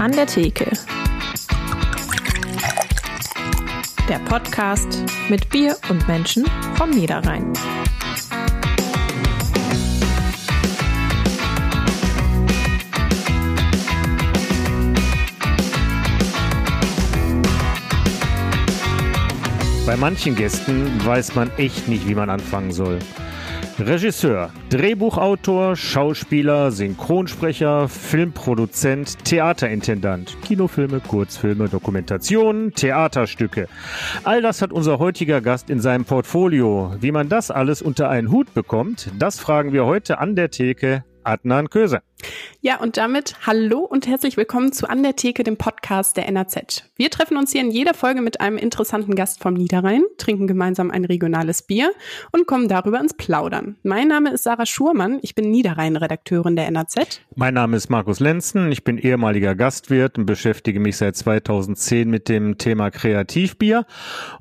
An der Theke. Der Podcast mit Bier und Menschen vom Niederrhein. Bei manchen Gästen weiß man echt nicht, wie man anfangen soll. Regisseur, Drehbuchautor, Schauspieler, Synchronsprecher, Filmproduzent, Theaterintendant, Kinofilme, Kurzfilme, Dokumentationen, Theaterstücke. All das hat unser heutiger Gast in seinem Portfolio. Wie man das alles unter einen Hut bekommt, das fragen wir heute an der Theke Adnan Köse. Ja, und damit hallo und herzlich willkommen zu An der Theke, dem Podcast der NRZ. Wir treffen uns hier in jeder Folge mit einem interessanten Gast vom Niederrhein, trinken gemeinsam ein regionales Bier und kommen darüber ins Plaudern. Mein Name ist Sarah Schurmann, ich bin Niederrhein-Redakteurin der NRZ. Mein Name ist Markus Lenzen, ich bin ehemaliger Gastwirt und beschäftige mich seit 2010 mit dem Thema Kreativbier.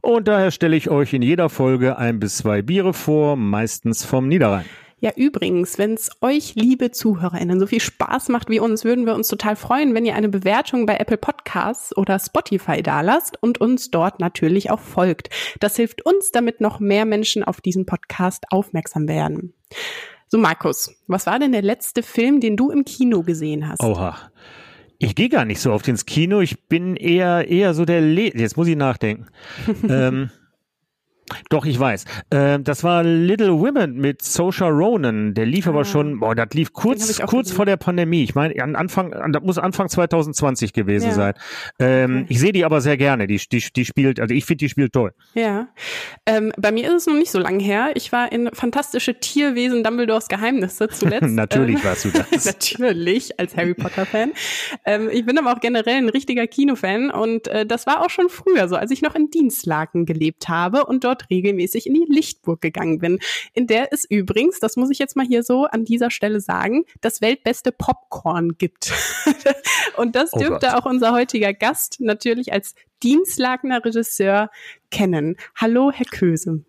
Und daher stelle ich euch in jeder Folge ein bis zwei Biere vor, meistens vom Niederrhein. Ja, übrigens, wenn es euch, liebe ZuhörerInnen, so viel Spaß macht wie uns, würden wir uns total freuen, wenn ihr eine Bewertung bei Apple Podcasts oder Spotify dalasst und uns dort natürlich auch folgt. Das hilft uns, damit noch mehr Menschen auf diesen Podcast aufmerksam werden. So, Markus, was war denn der letzte Film, den du im Kino gesehen hast? Oha. Ich gehe gar nicht so oft ins Kino. Ich bin eher eher so der Le Jetzt muss ich nachdenken. ähm, doch, ich weiß. Äh, das war Little Women mit Social Ronan. Der lief ah. aber schon, boah, das lief kurz, kurz vor der Pandemie. Ich meine, an Anfang, das muss Anfang 2020 gewesen ja. sein. Ähm, okay. Ich sehe die aber sehr gerne. Die, die, die spielt, also ich finde, die spielt toll. Ja. Ähm, bei mir ist es noch nicht so lange her. Ich war in Fantastische Tierwesen Dumbledores Geheimnisse zuletzt. natürlich ähm, warst du das. natürlich, als Harry Potter-Fan. Ähm, ich bin aber auch generell ein richtiger Kinofan und äh, das war auch schon früher so, als ich noch in Dienstlaken gelebt habe und dort dort regelmäßig in die Lichtburg gegangen bin, in der es übrigens, das muss ich jetzt mal hier so an dieser Stelle sagen, das weltbeste Popcorn gibt. Und das oh dürfte Gott. auch unser heutiger Gast natürlich als Dienstlagener Regisseur kennen. Hallo, Herr Köse.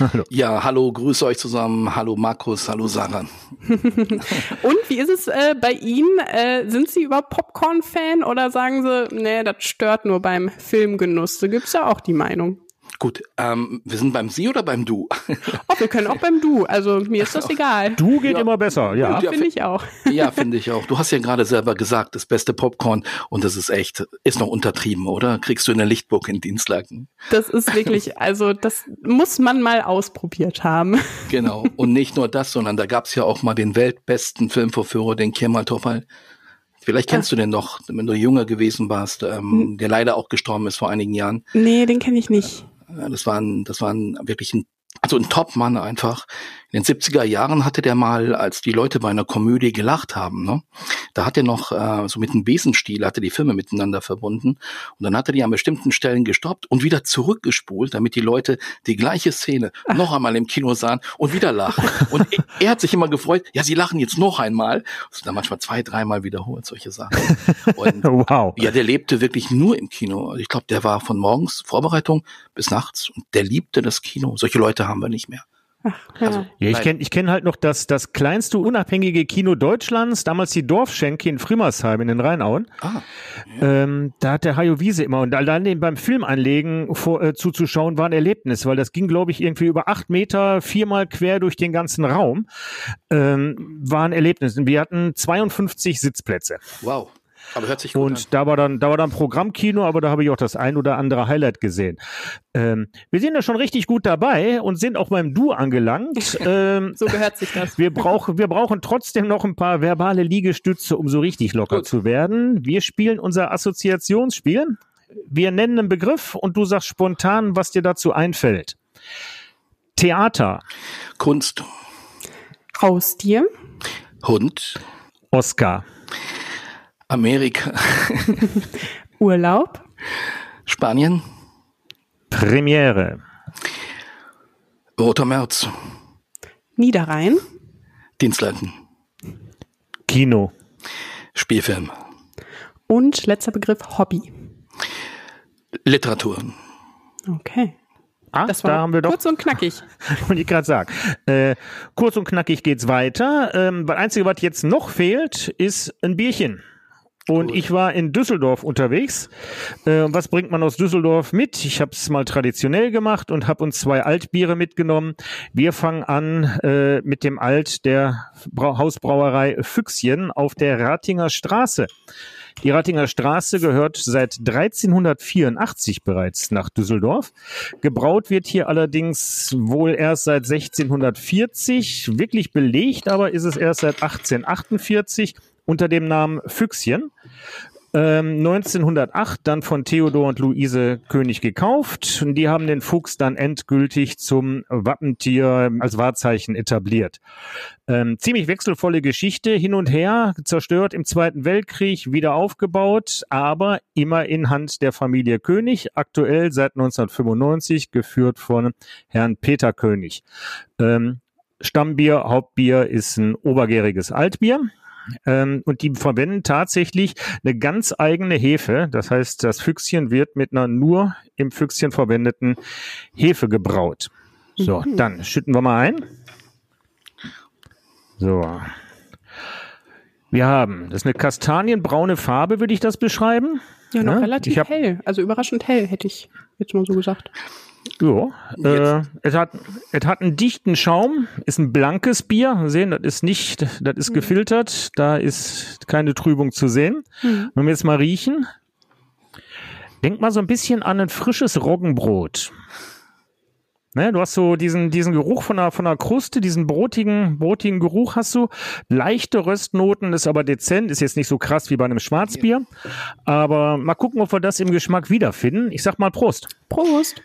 Hallo. Ja, hallo, grüße euch zusammen. Hallo Markus, hallo Sarah. Und wie ist es äh, bei Ihnen? Äh, sind Sie überhaupt Popcorn-Fan oder sagen Sie, nee, das stört nur beim Filmgenuss? Da gibt's ja auch die Meinung. Gut, ähm, wir sind beim Sie oder beim Du? Oh, wir können auch beim Du. Also mir ist das egal. Du geht ja. immer besser, ja. ja finde ich auch. Ja, finde ich auch. Du hast ja gerade selber gesagt, das beste Popcorn und das ist echt, ist noch untertrieben, oder? Kriegst du in der Lichtburg in Dienstlagen. Das ist wirklich, also das muss man mal ausprobiert haben. Genau. Und nicht nur das, sondern da gab's ja auch mal den weltbesten Filmvorführer, den Kemal Topal. Vielleicht kennst ah. du den noch, wenn du jünger gewesen warst, ähm, hm. der leider auch gestorben ist vor einigen Jahren. Nee, den kenne ich nicht. Das war ein, das war ein, wirklich ein, also ein Top-Mann einfach. In den 70er Jahren hatte der mal, als die Leute bei einer Komödie gelacht haben, ne, da hat er noch äh, so mit einem Besenstiel, hatte die Filme miteinander verbunden und dann hat er die an bestimmten Stellen gestoppt und wieder zurückgespult, damit die Leute die gleiche Szene noch einmal im Kino sahen und wieder lachen. Und er, er, hat sich immer gefreut, ja, sie lachen jetzt noch einmal. Das dann manchmal zwei, dreimal wiederholt, solche Sachen. Und, wow. Ja, der lebte wirklich nur im Kino. Ich glaube, der war von morgens Vorbereitung bis nachts und der liebte das Kino. Solche Leute haben wir nicht mehr. Ach, ja. Also, ja, ich kenne ich kenn halt noch das, das kleinste unabhängige Kino Deutschlands, damals die Dorfschenke in Frimmersheim in den Rheinauen. Ah, ja. ähm, da hat der Hajo Wiese immer und allein den beim Filmanlegen vor, äh, zuzuschauen war ein Erlebnis, weil das ging, glaube ich, irgendwie über acht Meter, viermal quer durch den ganzen Raum. Ähm, war ein Erlebnis. Und wir hatten 52 Sitzplätze. Wow. Aber hört sich gut Und an. da war dann, da war dann Programmkino, aber da habe ich auch das ein oder andere Highlight gesehen. Ähm, wir sind ja schon richtig gut dabei und sind auch beim Du angelangt. Ähm, so gehört sich das. Wir brauchen, wir brauchen trotzdem noch ein paar verbale Liegestütze, um so richtig locker gut. zu werden. Wir spielen unser Assoziationsspiel. Wir nennen einen Begriff und du sagst spontan, was dir dazu einfällt. Theater. Kunst. Haustier. Hund. Oscar. Amerika. Urlaub. Spanien. Premiere. Roter März. Niederrhein. Dienstleiten. Kino. Spielfilm. Und letzter Begriff Hobby. Literatur. Okay. Ah, das war da haben wir doch, kurz und knackig. Wollte ich gerade sagen. Äh, kurz und knackig geht's weiter. Ähm, das Einzige, was jetzt noch fehlt, ist ein Bierchen. Und ich war in Düsseldorf unterwegs. Äh, was bringt man aus Düsseldorf mit? Ich habe es mal traditionell gemacht und habe uns zwei Altbiere mitgenommen. Wir fangen an äh, mit dem Alt der Brau Hausbrauerei Füchschen auf der Ratinger Straße. Die Rattinger Straße gehört seit 1384 bereits nach Düsseldorf. Gebraut wird hier allerdings wohl erst seit 1640. Wirklich belegt aber ist es erst seit 1848 unter dem Namen Füchschen. 1908 ähm, dann von Theodor und Luise König gekauft. Und die haben den Fuchs dann endgültig zum Wappentier als Wahrzeichen etabliert. Ähm, ziemlich wechselvolle Geschichte, hin und her, zerstört im Zweiten Weltkrieg, wieder aufgebaut, aber immer in Hand der Familie König, aktuell seit 1995 geführt von Herrn Peter König. Ähm, Stammbier, Hauptbier ist ein obergäriges Altbier. Ähm, und die verwenden tatsächlich eine ganz eigene Hefe. Das heißt, das Füchschen wird mit einer nur im Füchschen verwendeten Hefe gebraut. So, mhm. dann schütten wir mal ein. So. Wir haben, das ist eine kastanienbraune Farbe, würde ich das beschreiben. Ja, noch ja? relativ hell. Also überraschend hell, hätte ich jetzt mal so gesagt. Ja, äh, es, hat, es hat einen dichten Schaum, ist ein blankes Bier. Wir sehen, das ist nicht, das ist mhm. gefiltert, da ist keine Trübung zu sehen. Mhm. Wenn wir jetzt mal riechen, denk mal so ein bisschen an ein frisches Roggenbrot. Ne, du hast so diesen, diesen Geruch von der, von der Kruste, diesen brotigen, brotigen Geruch hast du. Leichte Röstnoten, ist aber dezent, ist jetzt nicht so krass wie bei einem Schwarzbier. Aber mal gucken, ob wir das im Geschmack wiederfinden. Ich sag mal Prost. Prost.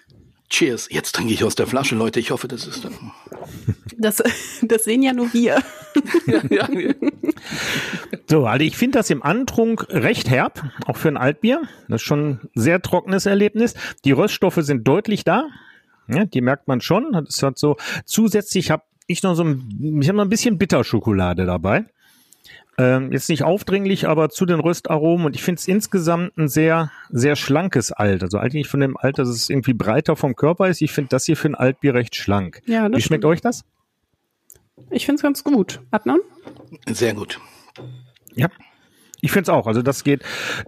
Cheers. Jetzt trinke ich aus der Flasche, Leute. Ich hoffe, das ist dann. Das, das sehen ja nur wir. ja, ja, ja. So, also ich finde das im Antrunk recht herb, auch für ein Altbier. Das ist schon ein sehr trockenes Erlebnis. Die Röststoffe sind deutlich da. Ja, die merkt man schon. Das hat so zusätzlich habe ich noch so ein, ich habe noch ein bisschen Bitterschokolade dabei. Ähm, jetzt nicht aufdringlich, aber zu den Röstaromen und ich finde es insgesamt ein sehr, sehr schlankes Alt. Also eigentlich von dem Alt, dass es irgendwie breiter vom Körper ist. Ich finde das hier für ein Altbier recht schlank. Ja, Wie schmeckt stimmt. euch das? Ich finde es ganz gut. Adnan? Sehr gut. Ja. Ich finde es auch. Also das geht,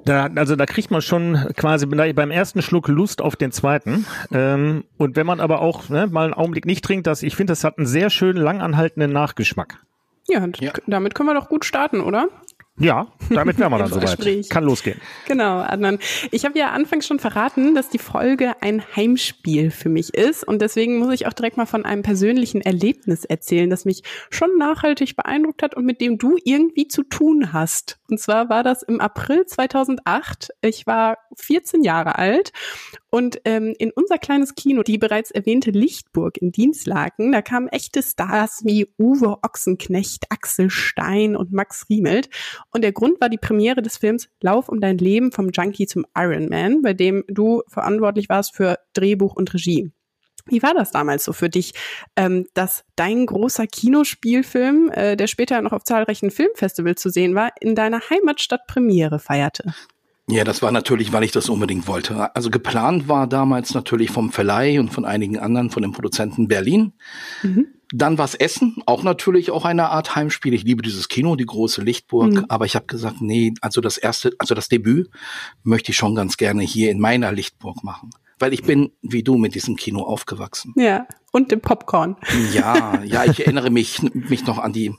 da, also da kriegt man schon quasi beim ersten Schluck Lust auf den zweiten. Ähm, und wenn man aber auch ne, mal einen Augenblick nicht trinkt, das, ich finde, das hat einen sehr schönen langanhaltenden Nachgeschmack. Ja, ja, damit können wir doch gut starten, oder? Ja, damit wären wir dann soweit. Kann losgehen. Genau, Adnan. Ich habe ja anfangs schon verraten, dass die Folge ein Heimspiel für mich ist. Und deswegen muss ich auch direkt mal von einem persönlichen Erlebnis erzählen, das mich schon nachhaltig beeindruckt hat und mit dem du irgendwie zu tun hast. Und zwar war das im April 2008. Ich war 14 Jahre alt und ähm, in unser kleines Kino, die bereits erwähnte Lichtburg in Dienstlaken, da kamen echte Stars wie Uwe Ochsenknecht, Axel Stein und Max Riemelt. Und der Grund war die Premiere des Films Lauf um dein Leben vom Junkie zum Iron Man, bei dem du verantwortlich warst für Drehbuch und Regie. Wie war das damals so für dich, ähm, dass dein großer Kinospielfilm, äh, der später noch auf zahlreichen Filmfestivals zu sehen war, in deiner Heimatstadt Premiere feierte? Ja, das war natürlich, weil ich das unbedingt wollte. Also geplant war damals natürlich vom Verleih und von einigen anderen, von den Produzenten Berlin. Mhm. Dann was Essen, auch natürlich auch eine Art Heimspiel. Ich liebe dieses Kino, die große Lichtburg, mhm. aber ich habe gesagt, nee, also das erste, also das Debüt möchte ich schon ganz gerne hier in meiner Lichtburg machen. Weil ich bin, wie du, mit diesem Kino aufgewachsen. Ja, und dem Popcorn. Ja, ja, ich erinnere mich, mich noch an die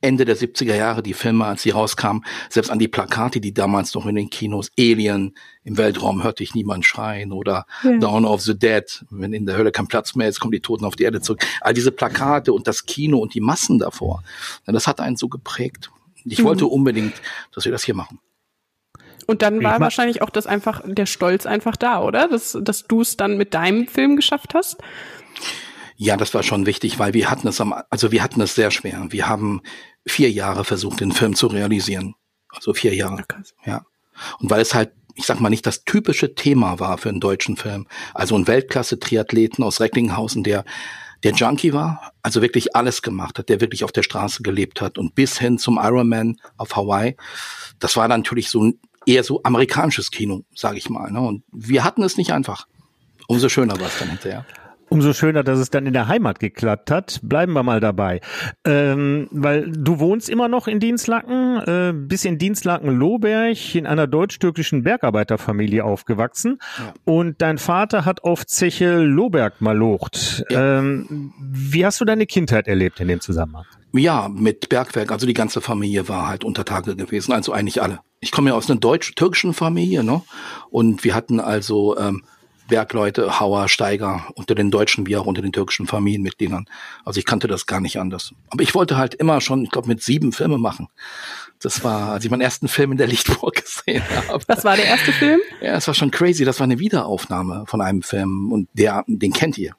Ende der 70er Jahre, die Filme, als sie rauskamen, selbst an die Plakate, die damals noch in den Kinos, Alien, im Weltraum hörte ich niemand schreien oder ja. Dawn of the Dead, wenn in der Hölle kein Platz mehr ist, kommen die Toten auf die Erde zurück. All diese Plakate und das Kino und die Massen davor, das hat einen so geprägt. Ich mhm. wollte unbedingt, dass wir das hier machen. Und dann war wahrscheinlich auch das einfach, der Stolz einfach da, oder? Dass, dass du es dann mit deinem Film geschafft hast? Ja, das war schon wichtig, weil wir hatten es am, also wir hatten es sehr schwer. Wir haben vier Jahre versucht, den Film zu realisieren. Also vier Jahre. Ja. Und weil es halt, ich sag mal, nicht das typische Thema war für einen deutschen Film. Also ein Weltklasse-Triathleten aus Recklinghausen, der der Junkie war, also wirklich alles gemacht hat, der wirklich auf der Straße gelebt hat und bis hin zum Ironman auf Hawaii. Das war natürlich so ein eher so amerikanisches Kino, sage ich mal. Ne? Und wir hatten es nicht einfach. Umso schöner war es dann hinterher. Umso schöner, dass es dann in der Heimat geklappt hat. Bleiben wir mal dabei. Ähm, weil du wohnst immer noch in Dienstlaken, äh, bis in Dienstlaken-Lohberg in einer deutsch-türkischen Bergarbeiterfamilie aufgewachsen. Ja. Und dein Vater hat auf Zeche Lohberg malocht. Ja. Ähm, wie hast du deine Kindheit erlebt in dem Zusammenhang? Ja, mit Bergwerk. Also die ganze Familie war halt unter Tage gewesen. Also eigentlich alle. Ich komme ja aus einer deutsch-türkischen Familie, ne? Und wir hatten also ähm, Bergleute, Hauer, Steiger unter den Deutschen wie auch unter den türkischen Familienmitgliedern. Also ich kannte das gar nicht anders. Aber ich wollte halt immer schon, ich glaube, mit sieben Filme machen. Das war, als ich meinen ersten Film in der Lichtburg gesehen habe. Was war der erste Film? Ja, es war schon crazy. Das war eine Wiederaufnahme von einem Film und der, den kennt ihr.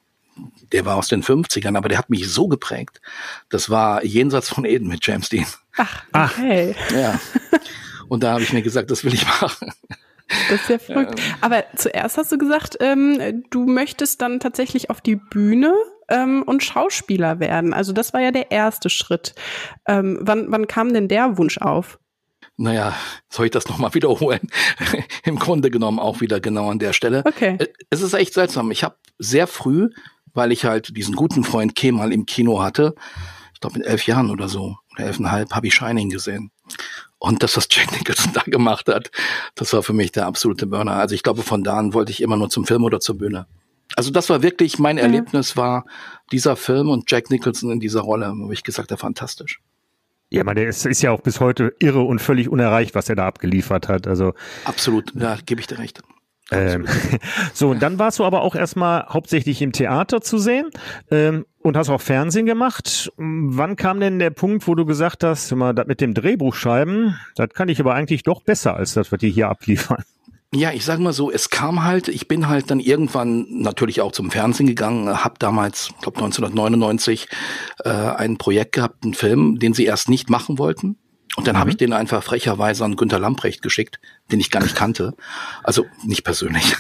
Der war aus den 50ern, aber der hat mich so geprägt. Das war Jenseits von Eden mit James Dean. Ach, okay. Ach. Ja. Und da habe ich mir gesagt, das will ich machen. Das ist ja verrückt. Ähm. Aber zuerst hast du gesagt, ähm, du möchtest dann tatsächlich auf die Bühne ähm, und Schauspieler werden. Also das war ja der erste Schritt. Ähm, wann, wann kam denn der Wunsch auf? Naja, soll ich das nochmal wiederholen? Im Grunde genommen auch wieder genau an der Stelle. Okay. Äh, es ist echt seltsam. Ich habe sehr früh, weil ich halt diesen guten Freund Kemal im Kino hatte, ich glaube mit elf Jahren oder so, oder elfeinhalb, habe ich Shining gesehen. Und das, was Jack Nicholson da gemacht hat, das war für mich der absolute Burner. Also ich glaube, von da an wollte ich immer nur zum Film oder zur Bühne. Also das war wirklich, mein ja. Erlebnis war dieser Film und Jack Nicholson in dieser Rolle, wo ich gesagt habe, fantastisch. Ja, man, der ist, ist ja auch bis heute irre und völlig unerreicht, was er da abgeliefert hat. Also absolut, ja, gebe ich dir recht. Ähm, so, und dann warst du aber auch erstmal hauptsächlich im Theater zu sehen ähm, und hast auch Fernsehen gemacht. Wann kam denn der Punkt, wo du gesagt hast, immer, das mit dem Drehbuchschreiben, das kann ich aber eigentlich doch besser, als das, was die hier abliefern? Ja, ich sag mal so, es kam halt, ich bin halt dann irgendwann natürlich auch zum Fernsehen gegangen, habe damals, glaube 1999, äh, ein Projekt gehabt, einen Film, den sie erst nicht machen wollten. Und dann mhm. habe ich den einfach frecherweise an Günter Lamprecht geschickt, den ich gar nicht kannte. Also nicht persönlich.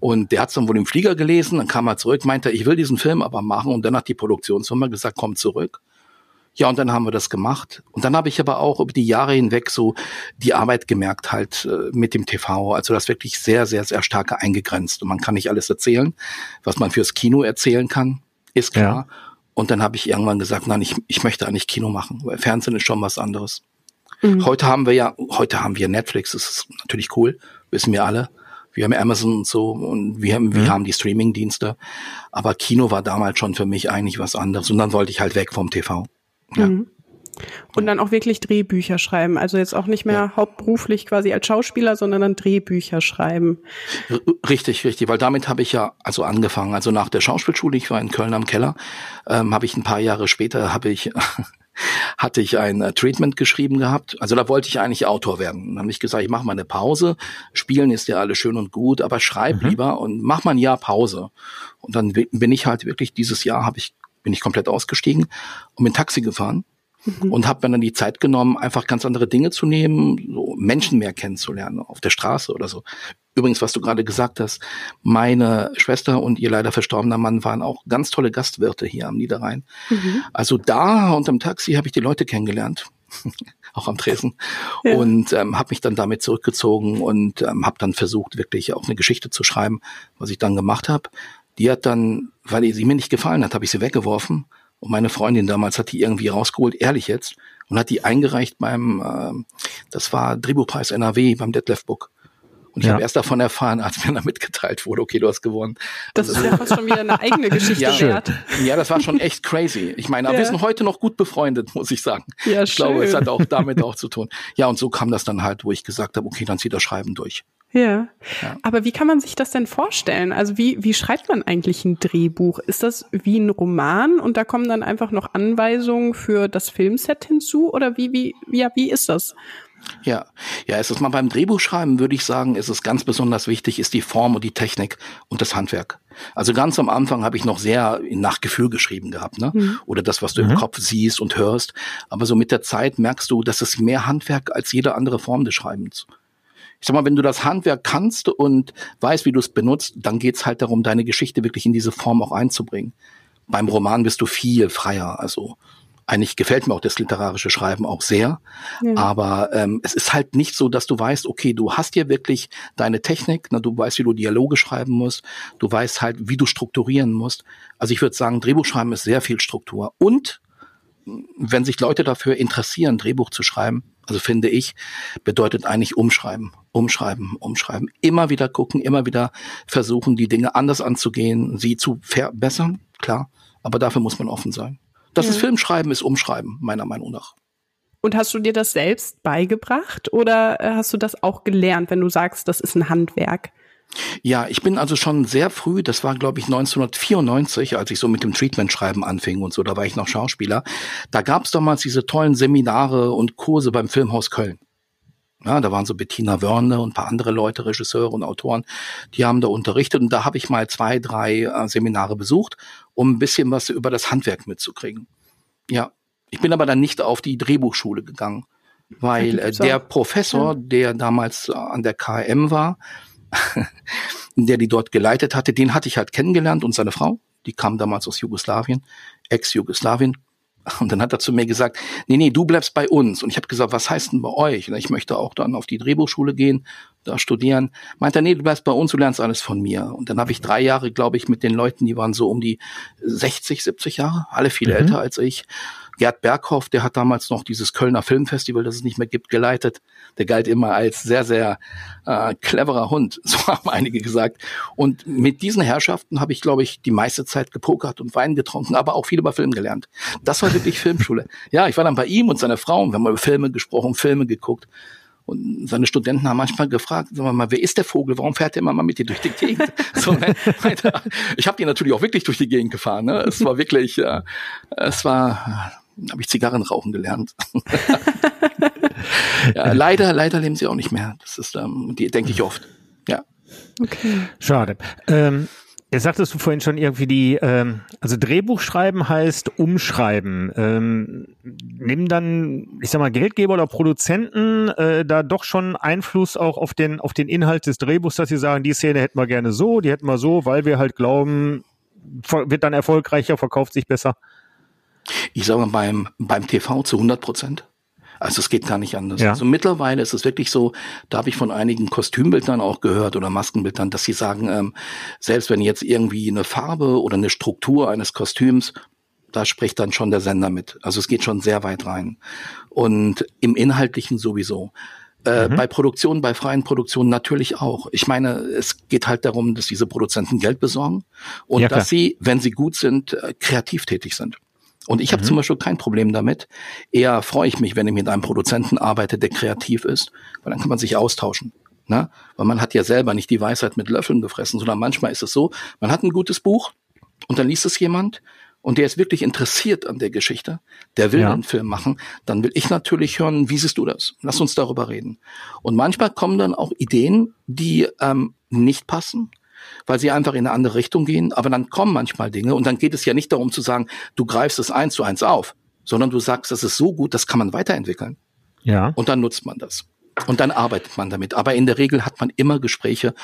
Und der hat dann wohl im Flieger gelesen, dann kam er zurück, meinte, ich will diesen Film aber machen. Und dann hat die Produktionsfirma gesagt, komm zurück. Ja, und dann haben wir das gemacht. Und dann habe ich aber auch über die Jahre hinweg so die Arbeit gemerkt halt äh, mit dem TV. Also das wirklich sehr, sehr, sehr stark eingegrenzt. Und man kann nicht alles erzählen, was man fürs Kino erzählen kann, ist klar. Ja. Und dann habe ich irgendwann gesagt, nein, ich, ich möchte eigentlich Kino machen, weil Fernsehen ist schon was anderes. Mhm. Heute haben wir ja, heute haben wir Netflix, das ist natürlich cool, wissen wir alle. Wir haben Amazon und so und wir haben, wir mhm. haben die Streaming-Dienste. Aber Kino war damals schon für mich eigentlich was anderes. Und dann wollte ich halt weg vom TV. Ja. Mhm. Und dann auch wirklich Drehbücher schreiben. Also jetzt auch nicht mehr ja. hauptberuflich quasi als Schauspieler, sondern dann Drehbücher schreiben. Richtig, richtig, weil damit habe ich ja also angefangen. Also nach der Schauspielschule, ich war in Köln am Keller, ähm, habe ich ein paar Jahre später habe ich hatte ich ein äh, Treatment geschrieben gehabt. Also da wollte ich eigentlich Autor werden. Dann habe ich gesagt, ich mache mal eine Pause. Spielen ist ja alles schön und gut, aber schreib mhm. lieber und mach mal ein Jahr Pause. Und dann bin ich halt wirklich dieses Jahr habe ich bin ich komplett ausgestiegen und bin Taxi gefahren mhm. und habe mir dann die Zeit genommen, einfach ganz andere Dinge zu nehmen, so Menschen mehr kennenzulernen auf der Straße oder so. Übrigens, was du gerade gesagt hast, meine Schwester und ihr leider verstorbener Mann waren auch ganz tolle Gastwirte hier am Niederrhein. Mhm. Also da unterm Taxi habe ich die Leute kennengelernt. auch am Tresen ja. und ähm, habe mich dann damit zurückgezogen und ähm, habe dann versucht wirklich auch eine Geschichte zu schreiben, was ich dann gemacht habe. Die hat dann, weil sie mir nicht gefallen hat, habe ich sie weggeworfen und meine Freundin damals hat die irgendwie rausgeholt, ehrlich jetzt, und hat die eingereicht beim, äh, das war Drehbuchpreis NRW beim Detlef Book. Und ich ja. habe erst davon erfahren, als mir dann mitgeteilt wurde, okay, du hast gewonnen. Das ist ja fast schon wieder eine eigene Geschichte ja, wert. Ja, das war schon echt crazy. Ich meine, aber ja. wir sind heute noch gut befreundet, muss ich sagen. Ja, ich schön. glaube, es hat auch damit auch zu tun. Ja, und so kam das dann halt, wo ich gesagt habe, okay, dann zieht das Schreiben durch. Ja. ja. Aber wie kann man sich das denn vorstellen? Also wie, wie schreibt man eigentlich ein Drehbuch? Ist das wie ein Roman und da kommen dann einfach noch Anweisungen für das Filmset hinzu? Oder wie, wie, ja, wie ist das? Ja, ja, es ist mal beim Drehbuchschreiben, würde ich sagen, ist es ganz besonders wichtig, ist die Form und die Technik und das Handwerk. Also ganz am Anfang habe ich noch sehr nach Gefühl geschrieben gehabt, ne? Mhm. Oder das, was du mhm. im Kopf siehst und hörst. Aber so mit der Zeit merkst du, dass es mehr Handwerk als jede andere Form des Schreibens. Ich sag mal, wenn du das Handwerk kannst und weißt, wie du es benutzt, dann geht's halt darum, deine Geschichte wirklich in diese Form auch einzubringen. Beim Roman bist du viel freier. Also Eigentlich gefällt mir auch das literarische Schreiben auch sehr. Ja. Aber ähm, es ist halt nicht so, dass du weißt, okay, du hast hier wirklich deine Technik, ne, du weißt, wie du Dialoge schreiben musst, du weißt halt, wie du strukturieren musst. Also ich würde sagen, Drehbuchschreiben ist sehr viel Struktur. Und wenn sich Leute dafür interessieren, Drehbuch zu schreiben, also finde ich, bedeutet eigentlich umschreiben, umschreiben, umschreiben. Immer wieder gucken, immer wieder versuchen, die Dinge anders anzugehen, sie zu verbessern, klar. Aber dafür muss man offen sein. Das ja. ist Filmschreiben, ist Umschreiben, meiner Meinung nach. Und hast du dir das selbst beigebracht oder äh, hast du das auch gelernt, wenn du sagst, das ist ein Handwerk? Ja, ich bin also schon sehr früh, das war glaube ich 1994, als ich so mit dem Treatment-Schreiben anfing und so, da war ich noch Schauspieler. Da gab es damals diese tollen Seminare und Kurse beim Filmhaus Köln. Ja, da waren so Bettina Wörne und ein paar andere Leute, Regisseure und Autoren, die haben da unterrichtet und da habe ich mal zwei, drei äh, Seminare besucht, um ein bisschen was über das Handwerk mitzukriegen. Ja, ich bin aber dann nicht auf die Drehbuchschule gegangen, weil äh, der Professor, der damals äh, an der KM war, der die dort geleitet hatte, den hatte ich halt kennengelernt und seine Frau, die kam damals aus Jugoslawien, Ex-Jugoslawien. Und dann hat er zu mir gesagt, nee, nee, du bleibst bei uns. Und ich habe gesagt, was heißt denn bei euch? Und ich möchte auch dann auf die Drehbuchschule gehen, da studieren. Meint er, nee, du bleibst bei uns, du lernst alles von mir. Und dann habe ich drei Jahre, glaube ich, mit den Leuten, die waren so um die 60, 70 Jahre, alle viel mhm. älter als ich, Gerd Berghoff, der hat damals noch dieses Kölner Filmfestival, das es nicht mehr gibt, geleitet. Der galt immer als sehr, sehr äh, cleverer Hund, so haben einige gesagt. Und mit diesen Herrschaften habe ich, glaube ich, die meiste Zeit gepokert und Wein getrunken, aber auch viel über Film gelernt. Das war wirklich Filmschule. Ja, ich war dann bei ihm und seiner Frau und wir haben über Filme gesprochen, Filme geguckt. Und seine Studenten haben manchmal gefragt, sagen wir mal, wer ist der Vogel? Warum fährt der immer mal mit dir durch die Gegend? so, ne? ich habe die natürlich auch wirklich durch die Gegend gefahren. Ne? Es war wirklich, äh, es war habe ich Zigarren rauchen gelernt. ja, leider, leider leben sie auch nicht mehr. Das ist, ähm, die denke ich oft. Ja. Okay. Schade. Ähm, Jetzt sagtest du vorhin schon irgendwie die, ähm, also Drehbuch schreiben heißt umschreiben. Ähm, nehmen dann, ich sag mal, Geldgeber oder Produzenten äh, da doch schon Einfluss auch auf den, auf den Inhalt des Drehbuchs, dass sie sagen, die Szene hätten wir gerne so, die hätten wir so, weil wir halt glauben, wird dann erfolgreicher, verkauft sich besser? Ich sage mal beim, beim TV zu 100 Prozent. Also es geht gar nicht anders. Ja. Also mittlerweile ist es wirklich so, da habe ich von einigen Kostümbildern auch gehört oder Maskenbildern, dass sie sagen, ähm, selbst wenn jetzt irgendwie eine Farbe oder eine Struktur eines Kostüms, da spricht dann schon der Sender mit. Also es geht schon sehr weit rein. Und im Inhaltlichen sowieso. Äh, mhm. Bei Produktionen, bei freien Produktionen natürlich auch. Ich meine, es geht halt darum, dass diese Produzenten Geld besorgen und ja, dass sie, wenn sie gut sind, äh, kreativ tätig sind. Und ich habe mhm. zum Beispiel kein Problem damit. Eher freue ich mich, wenn ich mit einem Produzenten arbeite, der kreativ ist, weil dann kann man sich austauschen. Ne? Weil man hat ja selber nicht die Weisheit mit Löffeln gefressen, sondern manchmal ist es so, man hat ein gutes Buch und dann liest es jemand und der ist wirklich interessiert an der Geschichte, der will ja. einen Film machen, dann will ich natürlich hören, wie siehst du das? Lass uns darüber reden. Und manchmal kommen dann auch Ideen, die ähm, nicht passen, weil sie einfach in eine andere Richtung gehen. Aber dann kommen manchmal Dinge und dann geht es ja nicht darum zu sagen, du greifst es eins zu eins auf, sondern du sagst, das ist so gut, das kann man weiterentwickeln. Ja. Und dann nutzt man das. Und dann arbeitet man damit. Aber in der Regel hat man immer Gespräche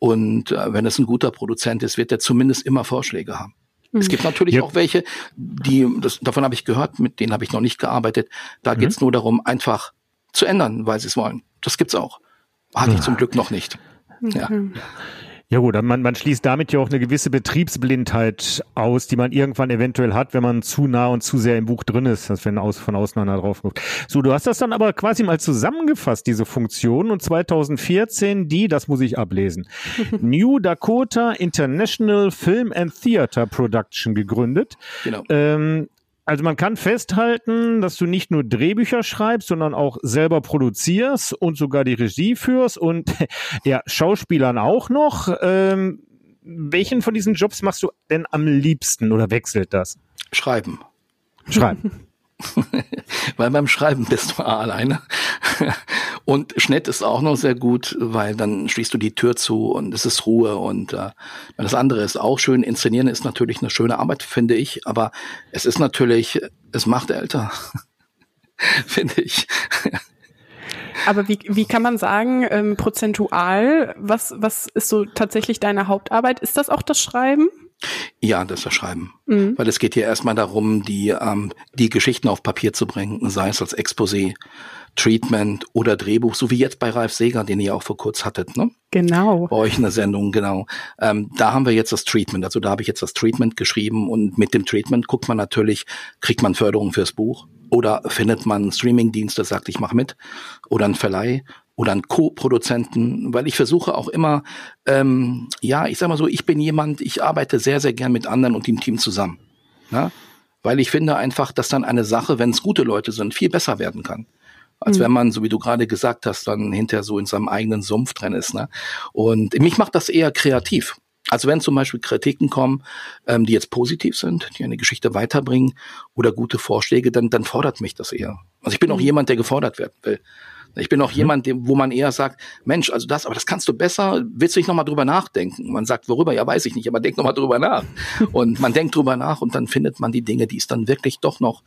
und äh, wenn es ein guter Produzent ist, wird er zumindest immer Vorschläge haben. Mhm. Es gibt natürlich ja. auch welche, die, das, davon habe ich gehört, mit denen habe ich noch nicht gearbeitet. Da mhm. geht es nur darum, einfach zu ändern, weil sie es wollen. Das gibt's auch. Hatte ich zum Glück noch nicht. Okay. Ja. Ja gut, man, man schließt damit ja auch eine gewisse Betriebsblindheit aus, die man irgendwann eventuell hat, wenn man zu nah und zu sehr im Buch drin ist, dass wenn aus, von außen einer drauf guckt. So, du hast das dann aber quasi mal zusammengefasst, diese Funktion, und 2014 die, das muss ich ablesen, New Dakota International Film and Theater Production gegründet. Genau. Ähm, also man kann festhalten, dass du nicht nur Drehbücher schreibst, sondern auch selber produzierst und sogar die Regie führst und ja, Schauspielern auch noch. Ähm, welchen von diesen Jobs machst du denn am liebsten oder wechselt das? Schreiben. Schreiben. weil beim Schreiben bist du alleine. Und Schnitt ist auch noch sehr gut, weil dann schließt du die Tür zu und es ist Ruhe. Und äh, das andere ist auch schön. Inszenieren ist natürlich eine schöne Arbeit, finde ich. Aber es ist natürlich, es macht älter, finde ich. Aber wie, wie kann man sagen, ähm, prozentual, was, was ist so tatsächlich deine Hauptarbeit? Ist das auch das Schreiben? Ja, das Verschreiben. Mhm. Weil es geht hier erstmal darum, die, ähm, die Geschichten auf Papier zu bringen, sei es als Exposé, Treatment oder Drehbuch, so wie jetzt bei Ralf Seger, den ihr auch vor kurz hattet, ne? Genau. Bei euch in der Sendung, genau. Ähm, da haben wir jetzt das Treatment, also da habe ich jetzt das Treatment geschrieben und mit dem Treatment guckt man natürlich, kriegt man Förderung fürs Buch oder findet man einen Streamingdienst, der sagt, ich mache mit oder einen Verleih oder einen Co-Produzenten, weil ich versuche auch immer, ähm, ja, ich sag mal so, ich bin jemand, ich arbeite sehr, sehr gern mit anderen und im Team zusammen. Ja? Weil ich finde einfach, dass dann eine Sache, wenn es gute Leute sind, viel besser werden kann als mhm. wenn man, so wie du gerade gesagt hast, dann hinterher so in seinem eigenen Sumpf drin ist. Ne? Und mich macht das eher kreativ. Also wenn zum Beispiel Kritiken kommen, ähm, die jetzt positiv sind, die eine Geschichte weiterbringen oder gute Vorschläge, dann, dann fordert mich das eher. Also ich bin auch mhm. jemand, der gefordert werden will. Ich bin auch mhm. jemand, wo man eher sagt, Mensch, also das, aber das kannst du besser, willst du nicht nochmal drüber nachdenken? Man sagt, worüber? Ja, weiß ich nicht, aber denk nochmal drüber nach. und man denkt drüber nach und dann findet man die Dinge, die es dann wirklich doch noch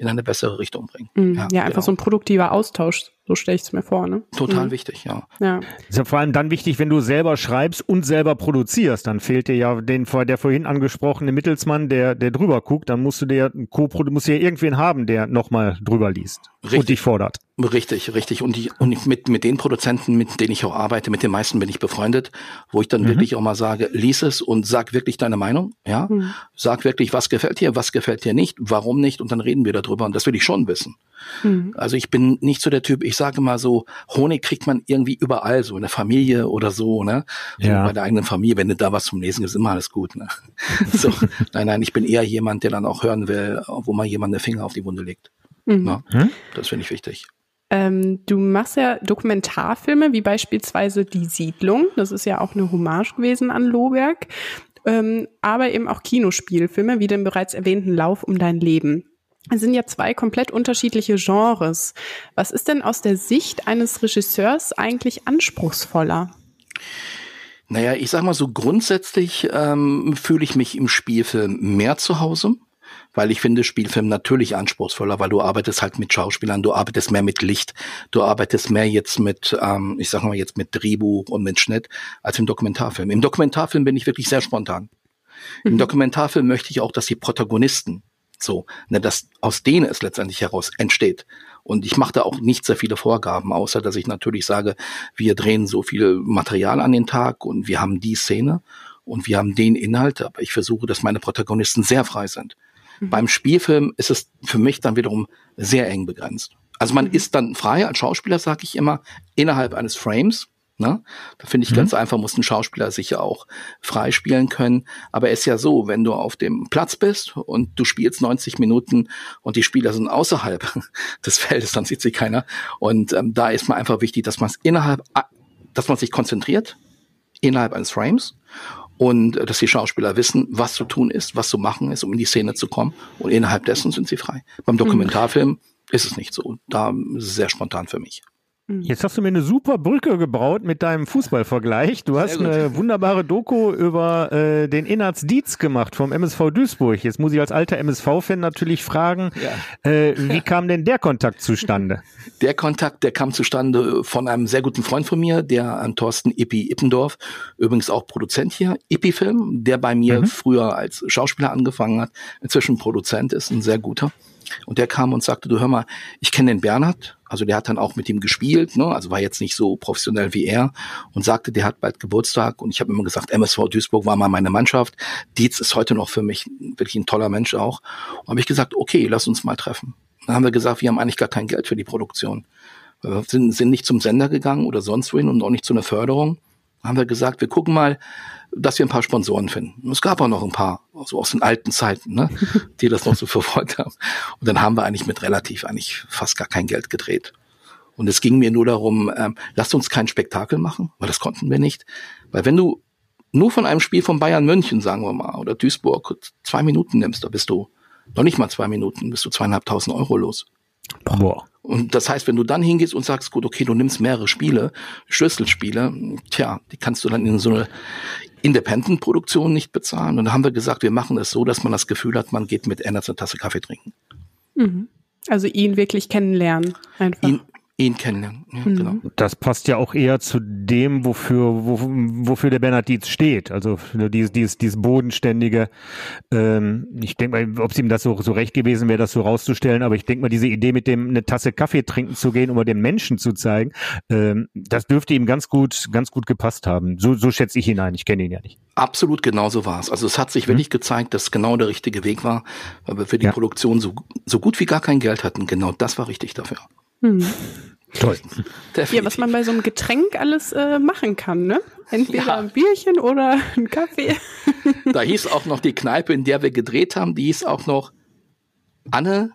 in eine bessere Richtung bringen. Mhm. Ja, ja, einfach genau. so ein produktiver Austausch, so stelle ich es mir vor. Ne? Total mhm. wichtig, ja. ja. Ist ja vor allem dann wichtig, wenn du selber schreibst und selber produzierst. Dann fehlt dir ja den, der vorhin angesprochene Mittelsmann, der, der drüber guckt. Dann musst du dir, musst du ja irgendwen haben, der nochmal drüber liest Richtig. und dich fordert. Richtig, richtig. Und, ich, und mit, mit den Produzenten, mit denen ich auch arbeite, mit den meisten bin ich befreundet, wo ich dann mhm. wirklich auch mal sage, lies es und sag wirklich deine Meinung, ja. Mhm. Sag wirklich, was gefällt dir, was gefällt dir nicht, warum nicht, und dann reden wir darüber. Und das will ich schon wissen. Mhm. Also ich bin nicht so der Typ, ich sage mal so, Honig kriegt man irgendwie überall, so in der Familie oder so, ne? So ja. bei der eigenen Familie, wenn du da was zum Lesen ist, immer alles gut, ne? so, nein, nein, ich bin eher jemand, der dann auch hören will, wo mal jemand den Finger auf die Wunde legt. Mhm. Ne? Hm? Das finde ich wichtig. Ähm, du machst ja Dokumentarfilme, wie beispielsweise Die Siedlung. Das ist ja auch eine Hommage gewesen an Lohberg. Ähm, aber eben auch Kinospielfilme, wie den bereits erwähnten Lauf um dein Leben. Es sind ja zwei komplett unterschiedliche Genres. Was ist denn aus der Sicht eines Regisseurs eigentlich anspruchsvoller? Naja, ich sag mal so grundsätzlich ähm, fühle ich mich im Spielfilm mehr zu Hause weil ich finde Spielfilm natürlich anspruchsvoller, weil du arbeitest halt mit Schauspielern, du arbeitest mehr mit Licht, du arbeitest mehr jetzt mit, ähm, ich sag mal jetzt mit Drehbuch und mit Schnitt als im Dokumentarfilm. Im Dokumentarfilm bin ich wirklich sehr spontan. Mhm. Im Dokumentarfilm möchte ich auch, dass die Protagonisten so, ne, dass aus denen es letztendlich heraus entsteht. Und ich mache da auch nicht sehr viele Vorgaben, außer dass ich natürlich sage, wir drehen so viel Material an den Tag und wir haben die Szene und wir haben den Inhalt, aber ich versuche, dass meine Protagonisten sehr frei sind. Mhm. Beim Spielfilm ist es für mich dann wiederum sehr eng begrenzt. Also man mhm. ist dann frei als Schauspieler, sage ich immer, innerhalb eines Frames. Ne? Da finde ich mhm. ganz einfach, muss ein Schauspieler sicher auch frei spielen können. Aber es ist ja so, wenn du auf dem Platz bist und du spielst 90 Minuten und die Spieler sind außerhalb des Feldes, dann sieht sie keiner. Und ähm, da ist mir einfach wichtig, dass man es innerhalb, dass man sich konzentriert innerhalb eines Frames und äh, dass die Schauspieler wissen, was zu tun ist, was zu machen ist, um in die Szene zu kommen. Und innerhalb dessen sind sie frei. Beim Dokumentarfilm ist es nicht so. Da ist es sehr spontan für mich. Jetzt hast du mir eine super Brücke gebaut mit deinem Fußballvergleich. Du hast eine wunderbare Doku über äh, den Inarz Dietz gemacht vom MSV Duisburg. Jetzt muss ich als alter MSV-Fan natürlich fragen, ja. äh, wie kam denn der Kontakt zustande? Der Kontakt, der kam zustande von einem sehr guten Freund von mir, der an Thorsten Ippi Ippendorf, übrigens auch Produzent hier, Ippi-Film, der bei mir mhm. früher als Schauspieler angefangen hat, inzwischen Produzent ist, ein sehr guter. Und der kam und sagte, du hör mal, ich kenne den Bernhard, also der hat dann auch mit ihm gespielt, ne? also war jetzt nicht so professionell wie er und sagte, der hat bald Geburtstag und ich habe immer gesagt, MSV Duisburg war mal meine Mannschaft. Dietz ist heute noch für mich wirklich ein toller Mensch auch. Und habe ich gesagt, okay, lass uns mal treffen. Dann haben wir gesagt, wir haben eigentlich gar kein Geld für die Produktion. Wir sind, sind nicht zum Sender gegangen oder sonst wohin und auch nicht zu einer Förderung. Haben wir gesagt, wir gucken mal, dass wir ein paar Sponsoren finden. Es gab auch noch ein paar, so also aus den alten Zeiten, ne, die das noch so verfolgt haben. Und dann haben wir eigentlich mit relativ eigentlich fast gar kein Geld gedreht. Und es ging mir nur darum, ähm, lasst uns kein Spektakel machen, weil das konnten wir nicht. Weil wenn du nur von einem Spiel von Bayern München, sagen wir mal, oder Duisburg zwei Minuten nimmst, da bist du noch nicht mal zwei Minuten, bist du zweieinhalbtausend Euro los. Boah. Und das heißt, wenn du dann hingehst und sagst, gut, okay, du nimmst mehrere Spiele, Schlüsselspiele, tja, die kannst du dann in so eine Independent-Produktion nicht bezahlen. Und da haben wir gesagt, wir machen es so, dass man das Gefühl hat, man geht mit Ernst eine Tasse Kaffee trinken. Mhm. Also ihn wirklich kennenlernen, einfach. Ihn, ihn kennenlernen. Ja, mhm. genau. Das passt ja auch eher zu dem, wofür, wo, wofür der Bernhard Dietz steht. Also dieses, dieses, dieses bodenständige, ähm, ich denke mal, ob es ihm das so, so recht gewesen wäre, das so rauszustellen, aber ich denke mal, diese Idee mit dem eine Tasse Kaffee trinken zu gehen, um den Menschen zu zeigen, ähm, das dürfte ihm ganz gut, ganz gut gepasst haben. So, so schätze ich ihn ein. Ich kenne ihn ja nicht. Absolut genauso war es. Also es hat sich mhm. wirklich gezeigt, dass genau der richtige Weg war, weil wir für die ja. Produktion so, so gut wie gar kein Geld hatten. Genau das war richtig dafür. Mhm. Toll. Definitiv. Ja, was man bei so einem Getränk alles äh, machen kann, ne? Entweder ja. ein Bierchen oder ein Kaffee. Da hieß auch noch die Kneipe, in der wir gedreht haben, die hieß auch noch Anne,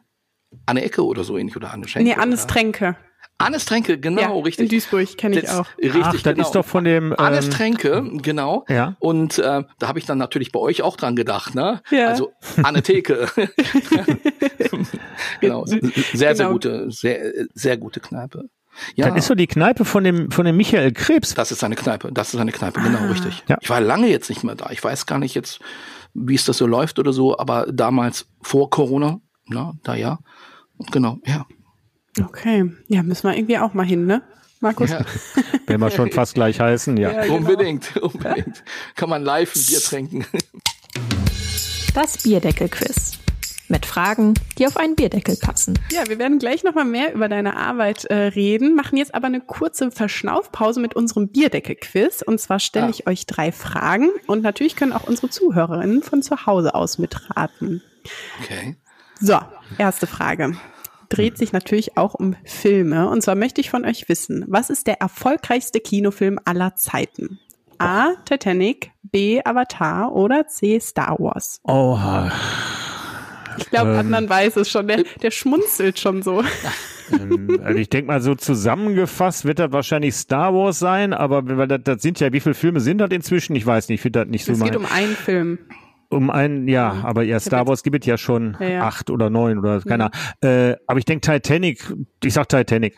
Anne Ecke oder so ähnlich oder Anne Schenke. Nee, Annes Tränke. Annes Tränke, genau, ja, richtig. In Duisburg kenne ich auch. Richtig, Ach, das genau. ist doch von dem. Ähm, Annes Tränke, genau. Ja. Und äh, da habe ich dann natürlich bei euch auch dran gedacht, ne? Ja. Also Anne Theke. genau. Sehr, genau. sehr gute, sehr, sehr gute Kneipe. Ja. Das ist so die Kneipe von dem, von dem Michael Krebs. Das ist seine Kneipe, das ist seine Kneipe, genau, ah. richtig. Ja. Ich war lange jetzt nicht mehr da. Ich weiß gar nicht jetzt, wie es das so läuft oder so, aber damals vor Corona, na, da ja. Genau, ja. Okay, ja, müssen wir irgendwie auch mal hin, ne? Markus? Ja. Wenn wir schon fast gleich heißen, ja. ja genau. Unbedingt, unbedingt. Kann man live ein Bier trinken. Das Bierdeckel-Quiz. Mit Fragen, die auf einen Bierdeckel passen. Ja, wir werden gleich nochmal mehr über deine Arbeit äh, reden, machen jetzt aber eine kurze Verschnaufpause mit unserem Bierdeckel-Quiz. Und zwar stelle ah. ich euch drei Fragen und natürlich können auch unsere Zuhörerinnen von zu Hause aus mitraten. Okay. So, erste Frage dreht sich natürlich auch um Filme. Und zwar möchte ich von euch wissen, was ist der erfolgreichste Kinofilm aller Zeiten? A. Titanic, B. Avatar oder C. Star Wars? Oha. Ich glaube, ähm, Adnan weiß es schon. Der, der schmunzelt schon so. Ähm, also ich denke mal, so zusammengefasst wird das wahrscheinlich Star Wars sein, aber weil das, das sind ja, wie viele Filme sind das inzwischen? Ich weiß nicht, ich finde das nicht so Es geht um einen Film. Um einen, ja, mhm. aber ja, Star Wars gibt es ja schon ja, ja. acht oder neun oder keiner. Mhm. Äh, aber ich denke Titanic, ich sag Titanic.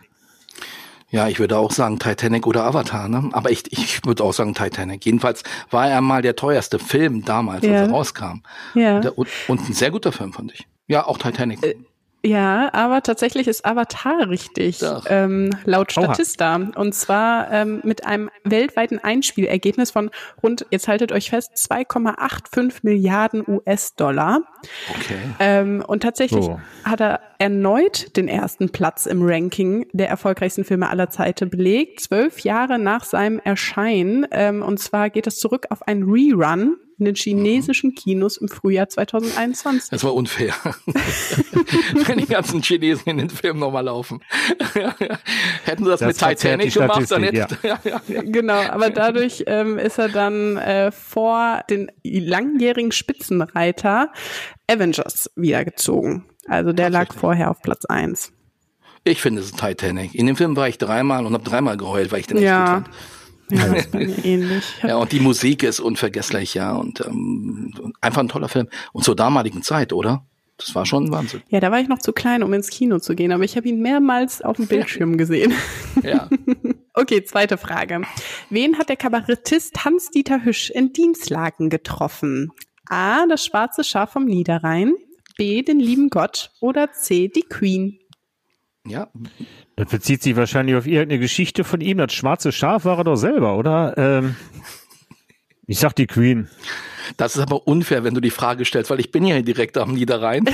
Ja, ich würde auch sagen Titanic oder Avatar, ne? Aber ich, ich würde auch sagen Titanic. Jedenfalls war er mal der teuerste Film damals, ja. als er rauskam. Ja. Und, und, ein sehr guter Film, fand ich. Ja, auch Titanic. Äh, ja, aber tatsächlich ist Avatar richtig, ähm, laut Statista. Oha. Und zwar ähm, mit einem weltweiten Einspielergebnis von rund, jetzt haltet euch fest, 2,85 Milliarden US-Dollar. Okay. Ähm, und tatsächlich so. hat er erneut den ersten Platz im Ranking der erfolgreichsten Filme aller Zeiten belegt, zwölf Jahre nach seinem Erscheinen. Ähm, und zwar geht es zurück auf einen Rerun in den chinesischen Kinos im Frühjahr 2021. Das war unfair. Wenn die ganzen Chinesen in den Film nochmal laufen. Hätten sie das, das mit Titanic gemacht, dann hätte ja. ja, ja, Genau, aber dadurch ähm, ist er dann äh, vor den langjährigen Spitzenreiter Avengers wiedergezogen. Also der lag vorher auf Platz eins. Ich finde es Titanic. In dem Film war ich dreimal und habe dreimal geheult, weil ich den echt ja. gut fand. Ja, das ist bei mir ähnlich. ja, und die Musik ist unvergesslich, ja, und ähm, einfach ein toller Film. Und zur damaligen Zeit, oder? Das war schon ein Wahnsinn. Ja, da war ich noch zu klein, um ins Kino zu gehen, aber ich habe ihn mehrmals auf dem Bildschirm gesehen. Ja. okay, zweite Frage. Wen hat der Kabarettist Hans-Dieter Hüsch in Dienstlagen getroffen? A, das schwarze Schaf vom Niederrhein, B, den lieben Gott oder C, die Queen? Ja. Das bezieht sich wahrscheinlich auf irgendeine Geschichte von ihm. Das schwarze Schaf war er doch selber, oder? Ähm, ich sag die Queen. Das ist aber unfair, wenn du die Frage stellst, weil ich bin ja direkt am Niederrhein,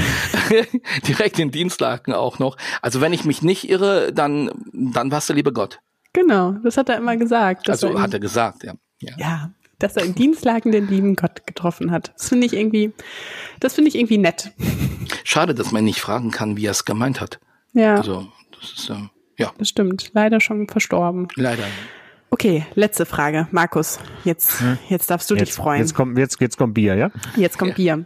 direkt in Dienstlaken auch noch. Also wenn ich mich nicht irre, dann, dann warst du liebe Gott. Genau, das hat er immer gesagt. Also er hat er gesagt, ja. ja. Ja, dass er in Dienstlaken den lieben Gott getroffen hat. Das finde ich irgendwie, das finde ich irgendwie nett. Schade, dass man nicht fragen kann, wie er es gemeint hat. Ja. Also, das ist, äh, ja. Das stimmt. Leider schon verstorben. Leider. Okay, letzte Frage. Markus, jetzt, hm. jetzt darfst du jetzt, dich freuen. Jetzt kommt, jetzt, jetzt kommt Bier, ja? Jetzt kommt ja. Bier.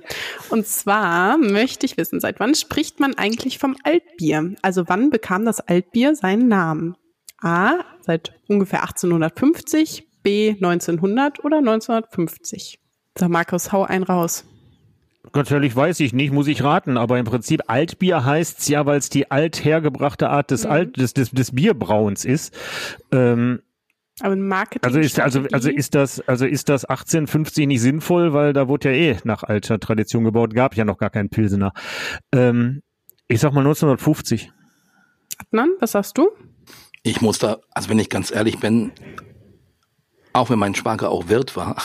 Und zwar möchte ich wissen, seit wann spricht man eigentlich vom Altbier? Also wann bekam das Altbier seinen Namen? A, seit ungefähr 1850, B, 1900 oder 1950? So, Markus, hau einen raus. Natürlich weiß ich nicht, muss ich raten, aber im Prinzip Altbier heißt's ja, weil es die althergebrachte Art des, mhm. Alt, des, des, des Bierbrauens ist. Ähm, aber Marketing. Also ist, also, also ist das, also ist das 1850 nicht sinnvoll, weil da wurde ja eh nach alter Tradition gebaut, gab ja noch gar keinen Pilsener. Ähm, ich sag mal 1950. Adnan, was sagst du? Ich muss da, also wenn ich ganz ehrlich bin, auch wenn mein Schwager auch Wirt war,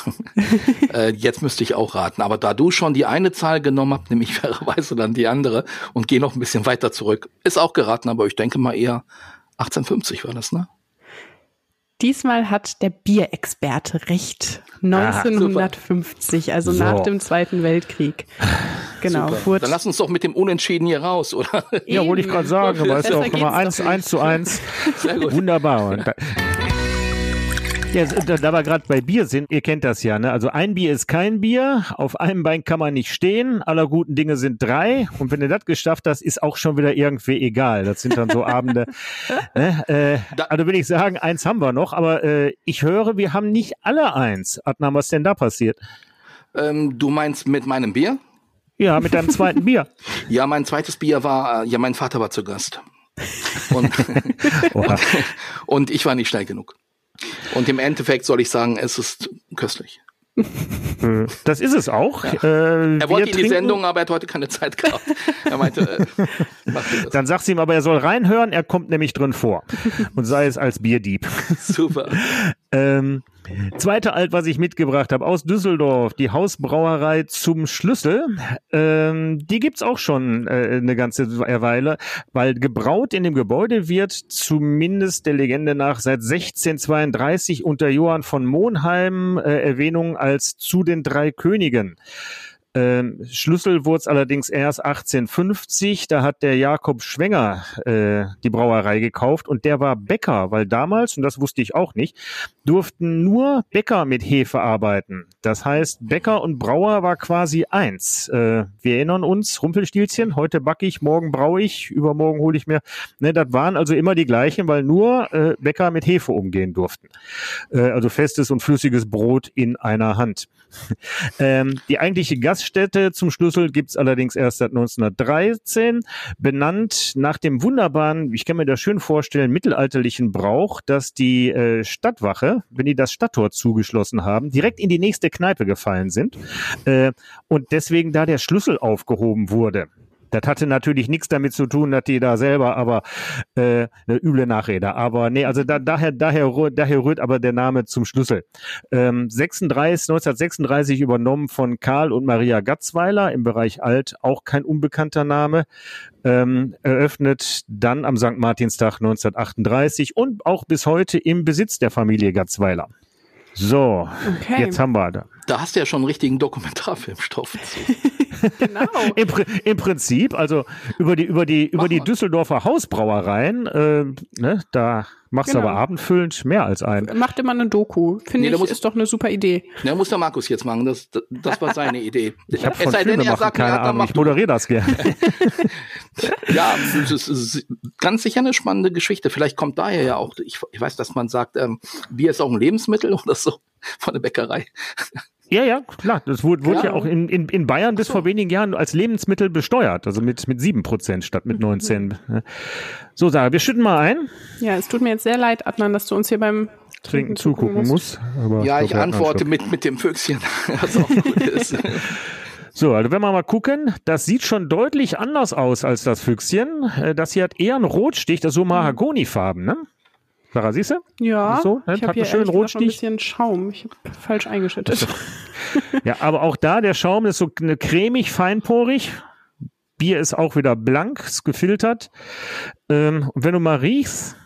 äh, jetzt müsste ich auch raten. Aber da du schon die eine Zahl genommen hast, nehme ich fairerweise dann die andere und gehe noch ein bisschen weiter zurück. Ist auch geraten, aber ich denke mal eher 1850 war das, ne? Diesmal hat der Bierexperte recht. 1950, ah, also so. nach dem Zweiten Weltkrieg. Genau. Dann lass uns doch mit dem Unentschieden hier raus, oder? Ja, wollte ich gerade sagen, aber es ist ja auch nochmal eins, eins zu eins. Sehr gut. Wunderbar. Ja, da wir gerade bei Bier sind, ihr kennt das ja, ne? Also ein Bier ist kein Bier, auf einem Bein kann man nicht stehen, aller guten Dinge sind drei und wenn du das geschafft hast, ist auch schon wieder irgendwie egal. Das sind dann so Abende. ne? äh, also will ich sagen, eins haben wir noch, aber äh, ich höre, wir haben nicht alle eins. Adnan, was denn da passiert? Ähm, du meinst mit meinem Bier? Ja, mit deinem zweiten Bier. ja, mein zweites Bier war, äh, ja, mein Vater war zu Gast. Und, und, und ich war nicht schnell genug. Und im Endeffekt soll ich sagen, es ist köstlich. Das ist es auch. Ja. Äh, er wollte in die Sendung, aber er hat heute keine Zeit gehabt. Er meinte, äh, Dann sagst du ihm aber, er soll reinhören, er kommt nämlich drin vor. Und sei es als Bierdieb. Super. ähm, Zweite Alt, was ich mitgebracht habe, aus Düsseldorf, die Hausbrauerei zum Schlüssel. Ähm, die gibt's auch schon äh, eine ganze Weile, weil gebraut in dem Gebäude wird zumindest der Legende nach seit 1632 unter Johann von Monheim äh, Erwähnung als zu den drei Königen. Ähm, Schlüssel wurde es allerdings erst 1850. Da hat der Jakob Schwenger äh, die Brauerei gekauft und der war Bäcker, weil damals, und das wusste ich auch nicht, durften nur Bäcker mit Hefe arbeiten. Das heißt, Bäcker und Brauer war quasi eins. Äh, wir erinnern uns, Rumpelstilzchen, heute backe ich, morgen braue ich, übermorgen hole ich mir. Ne, das waren also immer die gleichen, weil nur äh, Bäcker mit Hefe umgehen durften. Äh, also festes und flüssiges Brot in einer Hand. ähm, die eigentliche Gaststätte zum Schlüssel gibt's allerdings erst seit 1913, benannt nach dem wunderbaren, ich kann mir das schön vorstellen, mittelalterlichen Brauch, dass die äh, Stadtwache, wenn die das Stadttor zugeschlossen haben, direkt in die nächste Kneipe gefallen sind äh, und deswegen da der Schlüssel aufgehoben wurde. Das hatte natürlich nichts damit zu tun, dass die da selber aber äh, eine üble Nachrede. Aber nee, also da, daher, daher, daher rührt aber der Name zum Schlüssel. Ähm, 36, 1936 übernommen von Karl und Maria Gatzweiler im Bereich Alt, auch kein unbekannter Name. Ähm, eröffnet dann am St. Martinstag 1938 und auch bis heute im Besitz der Familie Gatzweiler. So, okay. jetzt haben wir da. Da hast du ja schon einen richtigen Dokumentarfilmstoff. genau. Im, Im, Prinzip, also über die über die über die Düsseldorfer Hausbrauereien, äh, ne, da machst genau. du aber abendfüllend mehr als ein. Macht immer eine Doku. Finde nee, ich, muss, ist doch eine super Idee. Ja, muss der Markus jetzt machen. Das, das, das war seine Idee. Ich habe von Filme machen sagt, keine Ahnung. Ich moderiere das gerne. ja, das ist ganz sicher eine spannende Geschichte. Vielleicht kommt daher ja auch, ich, ich weiß, dass man sagt, ähm, Bier ist auch ein Lebensmittel oder so von der Bäckerei. Ja, ja, klar. Das wurde, wurde ja. ja auch in, in, in Bayern bis so. vor wenigen Jahren als Lebensmittel besteuert. Also mit, mit sieben Prozent statt mit 19. Mhm. So, Sarah, wir schütten mal ein. Ja, es tut mir jetzt sehr leid, Adnan, dass du uns hier beim Trinken, Trinken zugucken musst. musst ja, ich, ich antworte mit, mit dem Füchschen. was auch gut ist. So, also wenn wir mal gucken, das sieht schon deutlich anders aus als das Füchschen. Äh, das hier hat eher einen Rotstich, das ist so Mahagonifarben, ne? Sarah, siehst du? Ja, so, ne? ich habe hier schön Rotstich. ein bisschen Schaum. Ich habe falsch eingeschüttet. ja, aber auch da, der Schaum ist so eine cremig, feinporig. Bier ist auch wieder blank, ist gefiltert. Ähm, und wenn du mal riechst,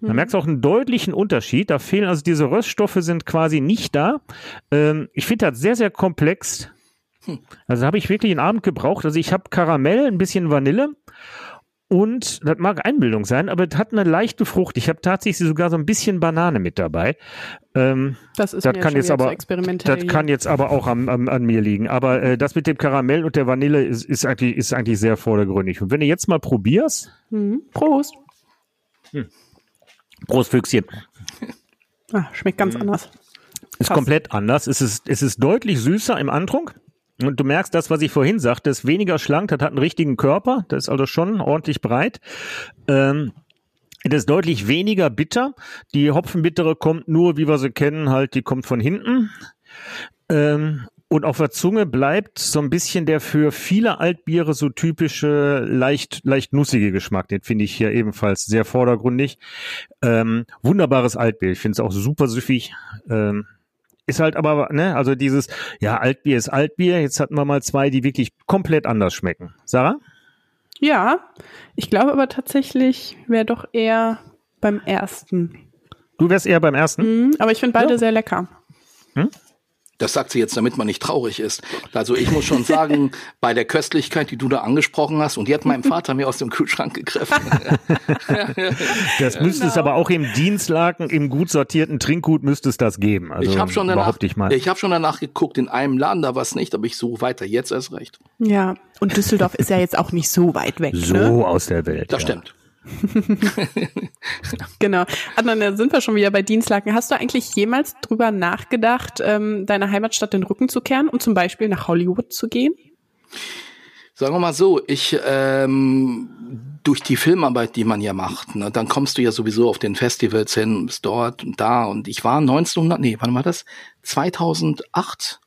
dann mhm. merkst du auch einen deutlichen Unterschied. Da fehlen also diese Röststoffe sind quasi nicht da. Ähm, ich finde das sehr, sehr komplex. Hm. Also habe ich wirklich einen Abend gebraucht. Also ich habe Karamell, ein bisschen Vanille und das mag Einbildung sein, aber es hat eine leichte Frucht. Ich habe tatsächlich sogar so ein bisschen Banane mit dabei. Ähm, das ist das kann jetzt aber, Das kann jetzt aber auch am, am, an mir liegen. Aber äh, das mit dem Karamell und der Vanille ist, ist, eigentlich, ist eigentlich sehr vordergründig. Und wenn du jetzt mal probierst. Mhm. Prost. Hm. Prost, Füchschen. Ah, schmeckt ganz mhm. anders. Ist Krass. komplett anders. Es ist, es ist deutlich süßer im Antrunk. Und du merkst das, was ich vorhin sagte, ist weniger schlank, das hat einen richtigen Körper, das ist also schon ordentlich breit. Ähm, das ist deutlich weniger bitter. Die Hopfenbittere kommt nur, wie wir sie kennen, halt, die kommt von hinten. Ähm, Und auf der Zunge bleibt so ein bisschen der für viele Altbiere so typische, leicht, leicht nussige Geschmack. Den finde ich hier ebenfalls sehr vordergründig. Ähm, wunderbares Altbier. Ich finde es auch super süffig. Ähm, ist halt aber, ne, also dieses, ja, Altbier ist Altbier. Jetzt hatten wir mal zwei, die wirklich komplett anders schmecken. Sarah? Ja, ich glaube aber tatsächlich wäre doch eher beim ersten. Du wärst eher beim ersten? Mhm, aber ich finde beide ja. sehr lecker. Hm? Das sagt sie jetzt, damit man nicht traurig ist. Also ich muss schon sagen, bei der Köstlichkeit, die du da angesprochen hast, und die hat meinem Vater mir aus dem Kühlschrank gegriffen. das müsste genau. es aber auch im Dienstlaken, im gut sortierten Trinkgut müsste es das geben. Also ich habe schon danach, ich mal. Ich habe schon danach geguckt, in einem Laden da war es nicht, aber ich suche weiter. Jetzt erst recht. Ja, und Düsseldorf ist ja jetzt auch nicht so weit weg. So ne? aus der Welt. Das ja. stimmt. genau. Adnan, da sind wir schon wieder bei Dienstlaken. Hast du eigentlich jemals drüber nachgedacht, ähm, deiner Heimatstadt den Rücken zu kehren und zum Beispiel nach Hollywood zu gehen? Sagen wir mal so, ich ähm, durch die Filmarbeit, die man ja macht, ne, dann kommst du ja sowieso auf den Festivals hin, bist dort und da und ich war 1900, nee, wann war das? 2008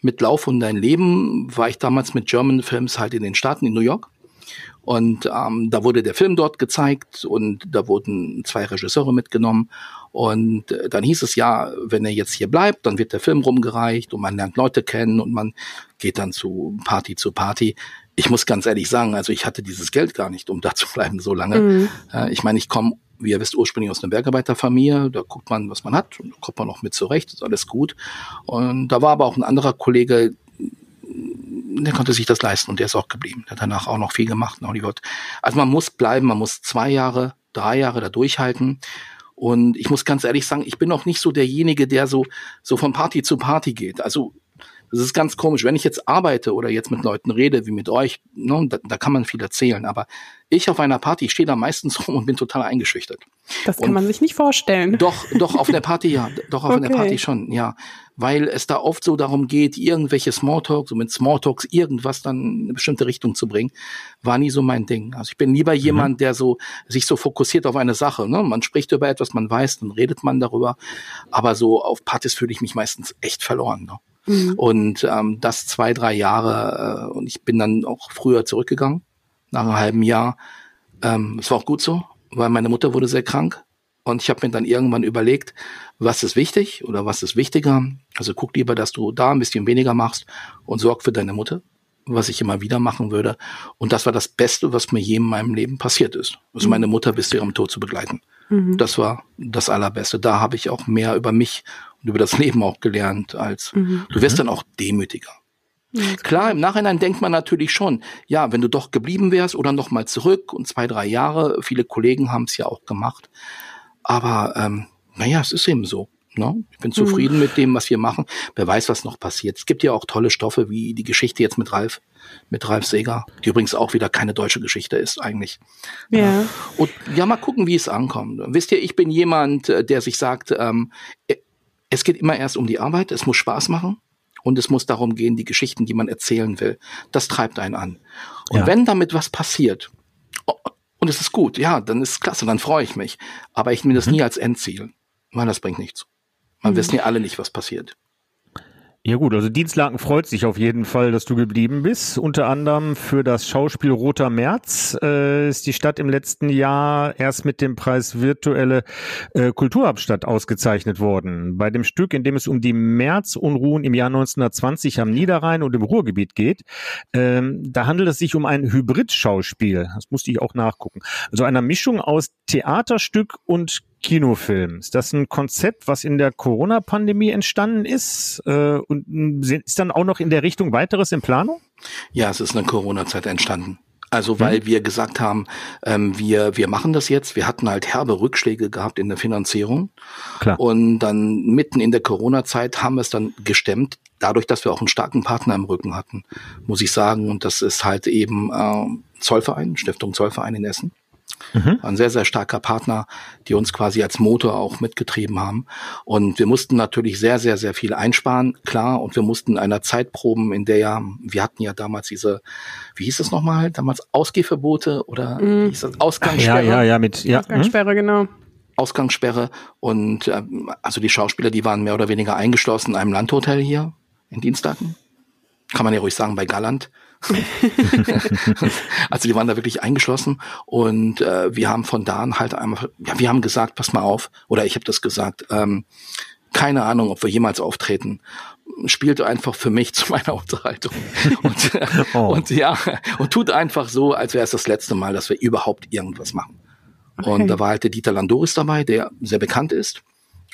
mit Lauf und dein Leben war ich damals mit German Films halt in den Staaten in New York und ähm, da wurde der Film dort gezeigt und da wurden zwei Regisseure mitgenommen. Und äh, dann hieß es ja, wenn er jetzt hier bleibt, dann wird der Film rumgereicht und man lernt Leute kennen und man geht dann zu Party zu Party. Ich muss ganz ehrlich sagen, also ich hatte dieses Geld gar nicht, um da zu bleiben so lange. Mhm. Ich meine, ich komme wie ihr wisst, ursprünglich aus einer Bergarbeiterfamilie. Da guckt man, was man hat und da kommt man auch mit zurecht, ist alles gut. Und da war aber auch ein anderer Kollege, der konnte sich das leisten und der ist auch geblieben. Der hat danach auch noch viel gemacht in Hollywood. Also man muss bleiben, man muss zwei Jahre, drei Jahre da durchhalten. Und ich muss ganz ehrlich sagen, ich bin auch nicht so derjenige, der so, so von Party zu Party geht. Also das ist ganz komisch. Wenn ich jetzt arbeite oder jetzt mit Leuten rede, wie mit euch, ne, da, da kann man viel erzählen. Aber ich auf einer Party stehe da meistens rum und bin total eingeschüchtert. Das kann und man sich nicht vorstellen. Doch, doch auf der Party ja, doch auf okay. einer Party schon, ja, weil es da oft so darum geht, irgendwelche Smalltalks, so mit Smalltalks irgendwas dann in eine bestimmte Richtung zu bringen, war nie so mein Ding. Also ich bin lieber mhm. jemand, der so sich so fokussiert auf eine Sache. Ne? Man spricht über etwas, man weiß, dann redet man darüber, aber so auf Partys fühle ich mich meistens echt verloren. Ne? Mhm. Und ähm, das zwei, drei Jahre äh, und ich bin dann auch früher zurückgegangen nach einem halben Jahr. Ähm, es war auch gut so, weil meine Mutter wurde sehr krank. Und ich habe mir dann irgendwann überlegt, was ist wichtig oder was ist wichtiger. Also guck lieber, dass du da ein bisschen weniger machst und sorg für deine Mutter, was ich immer wieder machen würde. Und das war das Beste, was mir je in meinem Leben passiert ist. Also mhm. meine Mutter bis zu ihrem Tod zu begleiten. Mhm. Das war das Allerbeste. Da habe ich auch mehr über mich und über das Leben auch gelernt, als mhm. du wirst dann auch demütiger. Klar, im Nachhinein denkt man natürlich schon, ja, wenn du doch geblieben wärst oder noch mal zurück und zwei, drei Jahre, viele Kollegen haben es ja auch gemacht. Aber ähm, naja, es ist eben so. Ne? Ich bin zufrieden mhm. mit dem, was wir machen. Wer weiß, was noch passiert. Es gibt ja auch tolle Stoffe, wie die Geschichte jetzt mit Ralf, mit Ralf Seger, die übrigens auch wieder keine deutsche Geschichte ist eigentlich. Ja. Und ja, mal gucken, wie es ankommt. Wisst ihr, ich bin jemand, äh, der sich sagt, ähm, es geht immer erst um die Arbeit, es muss Spaß machen. Und es muss darum gehen, die Geschichten, die man erzählen will. Das treibt einen an. Und ja. wenn damit was passiert, und es ist gut, ja, dann ist es klasse, dann freue ich mich. Aber ich nehme das mhm. nie als Endziel, weil das bringt nichts. Man mhm. wissen ja alle nicht, was passiert. Ja gut, also Dienstlaken freut sich auf jeden Fall, dass du geblieben bist. Unter anderem für das Schauspiel Roter März äh, ist die Stadt im letzten Jahr erst mit dem Preis Virtuelle äh, Kulturhauptstadt ausgezeichnet worden. Bei dem Stück, in dem es um die Märzunruhen im Jahr 1920 am Niederrhein und im Ruhrgebiet geht, ähm, da handelt es sich um ein Hybrid-Schauspiel. Das musste ich auch nachgucken. Also einer Mischung aus Theaterstück und Kinofilm. Ist das ein Konzept, was in der Corona-Pandemie entstanden ist? Äh, und ist dann auch noch in der Richtung weiteres in Planung? Ja, es ist eine Corona-Zeit entstanden. Also weil mhm. wir gesagt haben, ähm, wir, wir machen das jetzt. Wir hatten halt herbe Rückschläge gehabt in der Finanzierung. Klar. Und dann mitten in der Corona-Zeit haben wir es dann gestemmt, dadurch, dass wir auch einen starken Partner im Rücken hatten, muss ich sagen. Und das ist halt eben äh, Zollverein, Stiftung Zollverein in Essen. Mhm. Ein sehr, sehr starker Partner, die uns quasi als Motor auch mitgetrieben haben. Und wir mussten natürlich sehr, sehr, sehr viel einsparen, klar. Und wir mussten einer Zeit proben, in der ja, wir hatten ja damals diese, wie hieß es nochmal, damals Ausgehverbote oder mhm. wie hieß das, Ausgangssperre? Ja, ja, ja, mit, ja. Ausgangssperre, genau. Ausgangssperre und äh, also die Schauspieler, die waren mehr oder weniger eingeschlossen in einem Landhotel hier in Dienstlaken. Kann man ja ruhig sagen, bei Galland. also die waren da wirklich eingeschlossen und äh, wir haben von da an halt einmal, ja, wir haben gesagt, pass mal auf, oder ich habe das gesagt, ähm, keine Ahnung, ob wir jemals auftreten. Spielt einfach für mich zu meiner Unterhaltung. Und, oh. und ja, und tut einfach so, als wäre es das letzte Mal, dass wir überhaupt irgendwas machen. Okay. Und da war halt der Dieter Landoris dabei, der sehr bekannt ist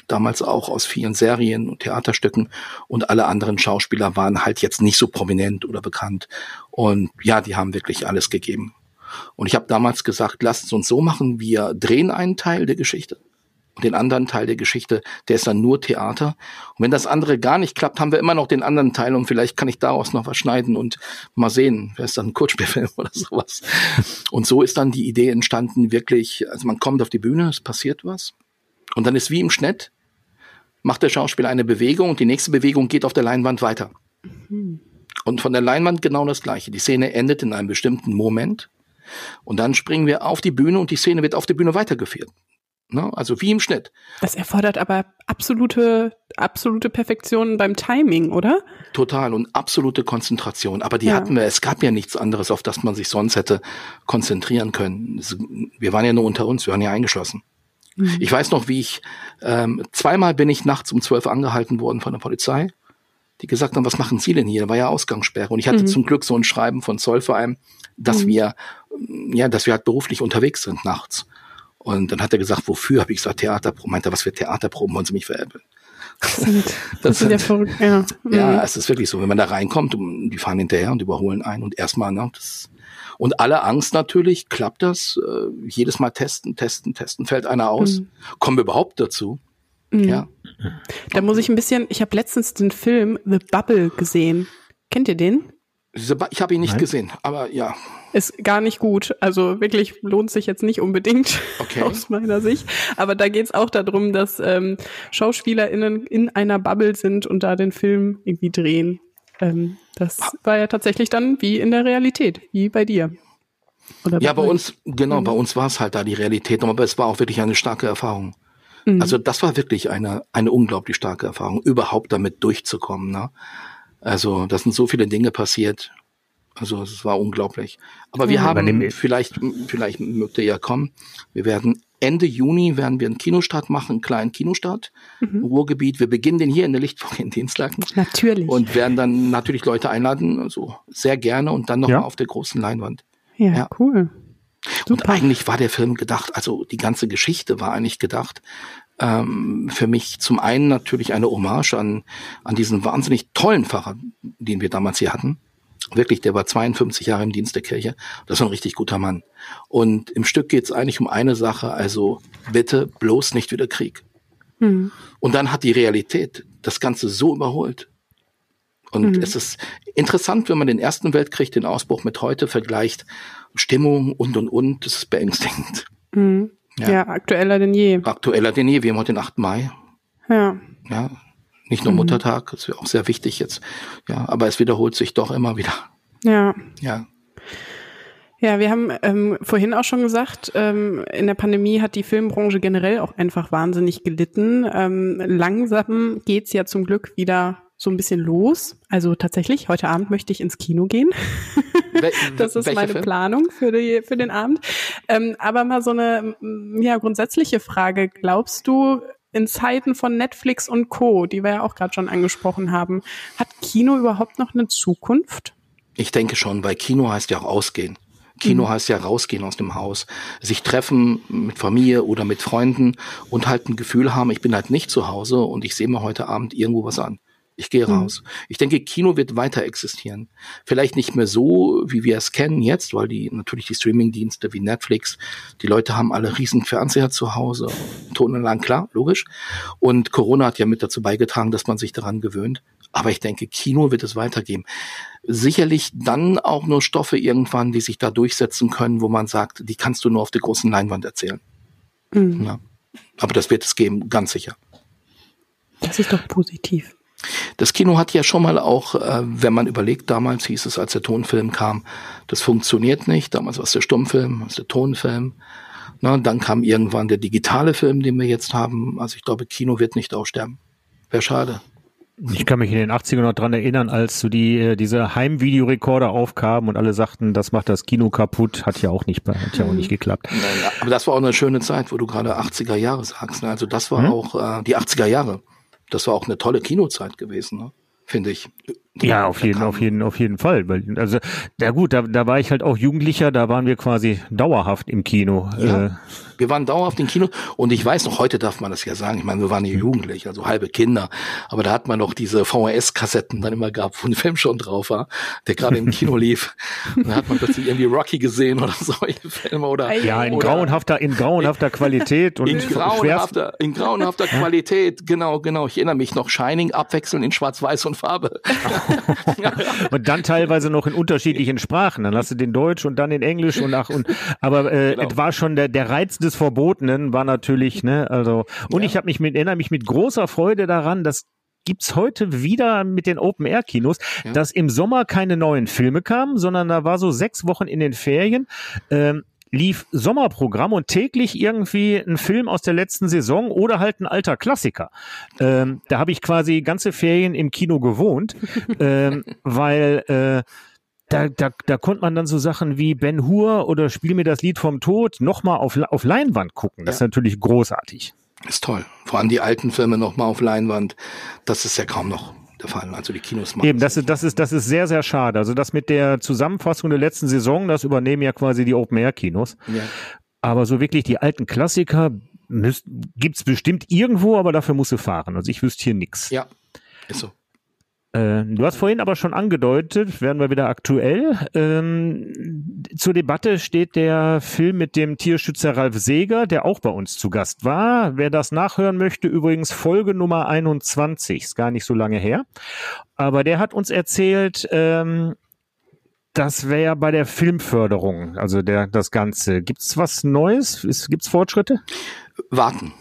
damals auch aus vielen Serien und Theaterstücken und alle anderen Schauspieler waren halt jetzt nicht so prominent oder bekannt. Und ja, die haben wirklich alles gegeben. Und ich habe damals gesagt, lasst uns so machen, wir drehen einen Teil der Geschichte und den anderen Teil der Geschichte, der ist dann nur Theater. Und wenn das andere gar nicht klappt, haben wir immer noch den anderen Teil und vielleicht kann ich daraus noch was schneiden und mal sehen, wer ist dann ein Kurzspielfilm oder sowas. Und so ist dann die Idee entstanden, wirklich, also man kommt auf die Bühne, es passiert was und dann ist wie im Schnitt, macht der Schauspieler eine Bewegung und die nächste Bewegung geht auf der Leinwand weiter. Mhm. Und von der Leinwand genau das Gleiche. Die Szene endet in einem bestimmten Moment und dann springen wir auf die Bühne und die Szene wird auf der Bühne weitergeführt. Ne? Also wie im Schnitt. Das erfordert aber absolute, absolute Perfektion beim Timing, oder? Total und absolute Konzentration. Aber die ja. hatten wir, es gab ja nichts anderes, auf das man sich sonst hätte konzentrieren können. Wir waren ja nur unter uns, wir waren ja eingeschlossen. Mhm. Ich weiß noch, wie ich ähm, zweimal bin ich nachts um zwölf angehalten worden von der Polizei, die gesagt haben, was machen Sie denn hier? Da war ja Ausgangssperre. Und ich hatte mhm. zum Glück so ein Schreiben von Zollverein, dass mhm. wir, ja, dass wir halt beruflich unterwegs sind nachts. Und dann hat er gesagt, wofür? Habe ich gesagt, Theaterproben. Meinte was für Theaterproben wollen Sie mich veräppeln? Das sind, das, das sind ja verrückt, ja. Ja, mhm. es ist wirklich so. Wenn man da reinkommt, die fahren hinterher und überholen einen und erstmal, ne, das, und alle Angst natürlich, klappt das? Äh, jedes Mal testen, testen, testen, fällt einer aus. Mhm. Kommen wir überhaupt dazu? Mhm. Ja. Da muss ich ein bisschen, ich habe letztens den Film The Bubble gesehen. Kennt ihr den? Ich habe ihn nicht Nein. gesehen, aber ja. Ist gar nicht gut. Also wirklich lohnt sich jetzt nicht unbedingt okay. aus meiner Sicht. Aber da geht es auch darum, dass ähm, SchauspielerInnen in einer Bubble sind und da den Film irgendwie drehen. Ähm, das war ja tatsächlich dann wie in der Realität, wie bei dir. Oder ja, bei, bei uns, genau, mhm. bei uns war es halt da die Realität, aber es war auch wirklich eine starke Erfahrung. Mhm. Also das war wirklich eine, eine unglaublich starke Erfahrung, überhaupt damit durchzukommen. Ne? Also da sind so viele Dinge passiert. Also es war unglaublich. Aber wir ja, haben, vielleicht, vielleicht mögt ihr ja kommen, wir werden Ende Juni werden wir einen Kinostart machen, einen kleinen Kinostart mhm. im Ruhrgebiet. Wir beginnen den hier in der Lichtburg in Dienstlaken. Natürlich. Und werden dann natürlich Leute einladen, also sehr gerne und dann nochmal ja. auf der großen Leinwand. Ja, ja. cool. Super. Und eigentlich war der Film gedacht, also die ganze Geschichte war eigentlich gedacht, ähm, für mich zum einen natürlich eine Hommage an, an diesen wahnsinnig tollen Pfarrer, den wir damals hier hatten. Wirklich, der war 52 Jahre im Dienst der Kirche. Das ist ein richtig guter Mann. Und im Stück geht es eigentlich um eine Sache, also bitte bloß nicht wieder Krieg. Mhm. Und dann hat die Realität das Ganze so überholt. Und mhm. es ist interessant, wenn man den Ersten Weltkrieg, den Ausbruch mit heute vergleicht. Stimmung und und und, das ist beängstigend. Mhm. Ja. ja. aktueller denn je. Aktueller denn je. Wir haben heute den 8. Mai. Ja. Ja, nicht nur mhm. Muttertag, das wäre auch sehr wichtig jetzt. Ja, aber es wiederholt sich doch immer wieder. Ja. Ja. Ja, wir haben ähm, vorhin auch schon gesagt, ähm, in der Pandemie hat die Filmbranche generell auch einfach wahnsinnig gelitten. Ähm, langsam geht's ja zum Glück wieder so ein bisschen los. Also tatsächlich, heute Abend möchte ich ins Kino gehen. das ist meine Film? Planung für, die, für den Abend. Ähm, aber mal so eine ja, grundsätzliche Frage. Glaubst du, in Zeiten von Netflix und Co., die wir ja auch gerade schon angesprochen haben, hat Kino überhaupt noch eine Zukunft? Ich denke schon, weil Kino heißt ja auch ausgehen. Kino mhm. heißt ja rausgehen aus dem Haus, sich treffen mit Familie oder mit Freunden und halt ein Gefühl haben, ich bin halt nicht zu Hause und ich sehe mir heute Abend irgendwo was an. Ich gehe mhm. raus. Ich denke, Kino wird weiter existieren. Vielleicht nicht mehr so, wie wir es kennen jetzt, weil die natürlich die Streamingdienste wie Netflix, die Leute haben alle riesen Fernseher zu Hause, Tonanlagen, klar, logisch. Und Corona hat ja mit dazu beigetragen, dass man sich daran gewöhnt. Aber ich denke, Kino wird es weitergeben. Sicherlich dann auch nur Stoffe irgendwann, die sich da durchsetzen können, wo man sagt, die kannst du nur auf der großen Leinwand erzählen. Mhm. Ja. Aber das wird es geben, ganz sicher. Das ist doch positiv. Das Kino hat ja schon mal auch, äh, wenn man überlegt, damals hieß es, als der Tonfilm kam, das funktioniert nicht. Damals war es der Stummfilm, war es der Tonfilm. Na, dann kam irgendwann der digitale Film, den wir jetzt haben. Also ich glaube, Kino wird nicht aussterben. Wäre schade. Ich kann mich in den 80ern noch dran erinnern, als so die, äh, diese Heimvideorekorder aufkamen und alle sagten, das macht das Kino kaputt, hat ja auch nicht, hat ja auch nicht geklappt. Naja, aber das war auch eine schöne Zeit, wo du gerade 80er Jahre sagst. Ne? Also das war hm? auch äh, die 80er Jahre. Das war auch eine tolle Kinozeit gewesen, ne? finde ich. Ja, auf jeden, auf jeden, auf jeden Fall. Also, ja gut, da, da war ich halt auch Jugendlicher, da waren wir quasi dauerhaft im Kino. Ja. Äh, wir waren dauerhaft im Kino und ich weiß noch, heute darf man das ja sagen, ich meine, wir waren ja jugendlich, also halbe Kinder, aber da hat man noch diese VHS-Kassetten dann immer gehabt, wo ein Film schon drauf war, der gerade im Kino lief. Und da hat man plötzlich irgendwie Rocky gesehen oder solche Filme oder. Ja, in oder, grauenhafter, in grauenhafter Qualität und in grauenhafter, in grauenhafter Qualität, genau, genau. Ich erinnere mich noch, Shining abwechselnd in Schwarz-Weiß und Farbe. und dann teilweise noch in unterschiedlichen Sprachen. Dann hast du den Deutsch und dann den Englisch und ach und aber äh, genau. es war schon der, der Reiz des Verbotenen war natürlich, ne, also und ja. ich habe mich mit, erinnere mich mit großer Freude daran, dass gibt's heute wieder mit den Open Air Kinos, ja. dass im Sommer keine neuen Filme kamen, sondern da war so sechs Wochen in den Ferien. Ähm, lief Sommerprogramm und täglich irgendwie ein Film aus der letzten Saison oder halt ein alter Klassiker. Ähm, da habe ich quasi ganze Ferien im Kino gewohnt, ähm, weil äh, da, da, da konnte man dann so Sachen wie Ben Hur oder Spiel mir das Lied vom Tod nochmal auf, auf Leinwand gucken. Das ja. ist natürlich großartig. Ist toll. Vor allem die alten Filme nochmal auf Leinwand. Das ist ja kaum noch Fall. Also die Kinos machen. Eben, das ist, das ist, das ist sehr, sehr schade. Also das mit der Zusammenfassung der letzten Saison, das übernehmen ja quasi die Open-Air-Kinos. Ja. Aber so wirklich die alten Klassiker gibt es bestimmt irgendwo, aber dafür musst du fahren. Also ich wüsste hier nichts. Ja, ist so. Äh, du hast vorhin aber schon angedeutet, werden wir wieder aktuell. Ähm, zur Debatte steht der Film mit dem Tierschützer Ralf Seeger, der auch bei uns zu Gast war. Wer das nachhören möchte, übrigens Folge Nummer 21, ist gar nicht so lange her. Aber der hat uns erzählt, ähm, das wäre bei der Filmförderung, also der das Ganze. Gibt's was Neues? Gibt's Fortschritte? Warten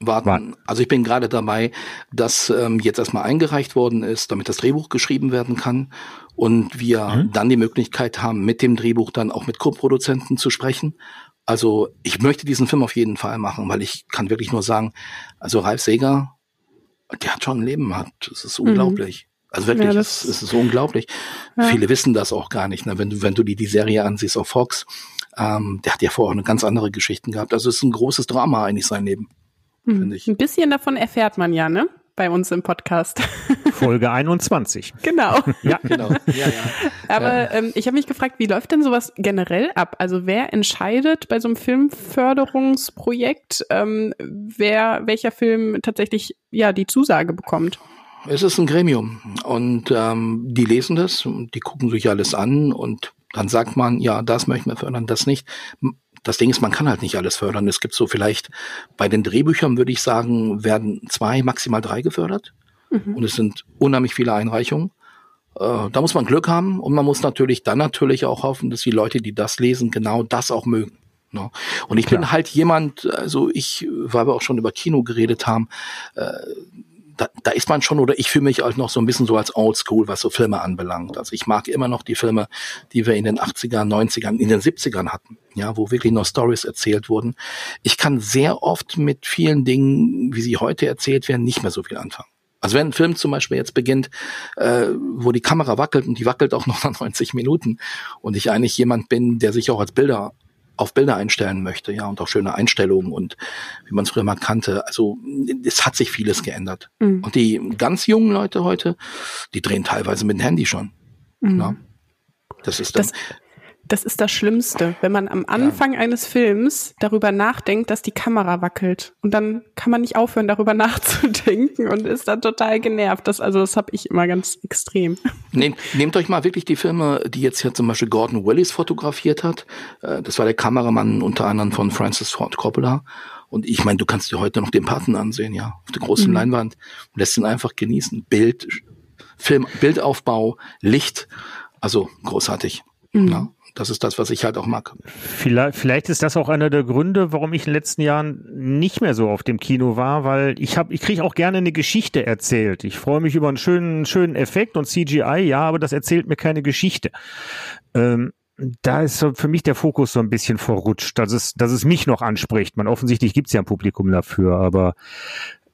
warten. warten. Also ich bin gerade dabei, dass ähm, jetzt erstmal eingereicht worden ist, damit das Drehbuch geschrieben werden kann und wir mhm. dann die Möglichkeit haben, mit dem Drehbuch dann auch mit Co-Produzenten zu sprechen. Also ich möchte diesen Film auf jeden Fall machen, weil ich kann wirklich nur sagen, also Ralf Seger, der hat schon ein Leben hat. Das ist mhm. unglaublich. Mhm. Also wirklich, ja, es, es ist unglaublich. Ja. Viele wissen das auch gar nicht. Ne? Wenn du, wenn du die, die Serie ansiehst auf Fox, ähm, der hat ja vorher auch eine ganz andere Geschichten gehabt. Also es ist ein großes Drama eigentlich sein Leben. Mhm. Ich. Ein bisschen davon erfährt man ja, ne? Bei uns im Podcast. Folge 21. Genau. ja, genau. Ja, ja. Aber ja. Ähm, ich habe mich gefragt, wie läuft denn sowas generell ab? Also wer entscheidet bei so einem Filmförderungsprojekt, ähm, wer welcher Film tatsächlich ja die Zusage bekommt? Es ist ein Gremium und ähm, die lesen das, die gucken sich alles an und dann sagt man, ja, das möchten wir fördern, das nicht. Das Ding ist, man kann halt nicht alles fördern. Es gibt so vielleicht bei den Drehbüchern, würde ich sagen, werden zwei, maximal drei gefördert. Mhm. Und es sind unheimlich viele Einreichungen. Äh, da muss man Glück haben und man muss natürlich dann natürlich auch hoffen, dass die Leute, die das lesen, genau das auch mögen. Ne? Und ich Klar. bin halt jemand, also ich, weil wir auch schon über Kino geredet haben, äh, da, da ist man schon, oder ich fühle mich halt noch so ein bisschen so als Oldschool, was so Filme anbelangt. Also ich mag immer noch die Filme, die wir in den 80ern, 90ern, in den 70ern hatten, ja, wo wirklich noch Stories erzählt wurden. Ich kann sehr oft mit vielen Dingen, wie sie heute erzählt werden, nicht mehr so viel anfangen. Also wenn ein Film zum Beispiel jetzt beginnt, äh, wo die Kamera wackelt und die wackelt auch noch nach 90 Minuten und ich eigentlich jemand bin, der sich auch als Bilder auf Bilder einstellen möchte, ja, und auch schöne Einstellungen und wie man es früher mal kannte. Also es hat sich vieles geändert. Mhm. Und die ganz jungen Leute heute, die drehen teilweise mit dem Handy schon. Mhm. Ja. Das ist dann, das, das ist das Schlimmste, wenn man am Anfang ja. eines Films darüber nachdenkt, dass die Kamera wackelt. Und dann kann man nicht aufhören, darüber nachzudenken und ist dann total genervt. Das, also das habe ich immer ganz extrem. Nehmt, nehmt euch mal wirklich die Filme, die jetzt hier zum Beispiel Gordon Willis fotografiert hat. Äh, das war der Kameramann unter anderem von Francis Ford Coppola. Und ich meine, du kannst dir heute noch den Paten ansehen, ja, auf der großen mhm. Leinwand. Und lässt ihn einfach genießen. Bild, Film, Bildaufbau, Licht. Also großartig. Mhm. Ja das ist das, was ich halt auch mag. Vielleicht, vielleicht ist das auch einer der Gründe, warum ich in den letzten Jahren nicht mehr so auf dem Kino war, weil ich habe, ich kriege auch gerne eine Geschichte erzählt. Ich freue mich über einen schönen, schönen Effekt und CGI, ja, aber das erzählt mir keine Geschichte. Ähm, da ist so für mich der Fokus so ein bisschen verrutscht, dass es, dass es mich noch anspricht. Man offensichtlich gibt es ja ein Publikum dafür, aber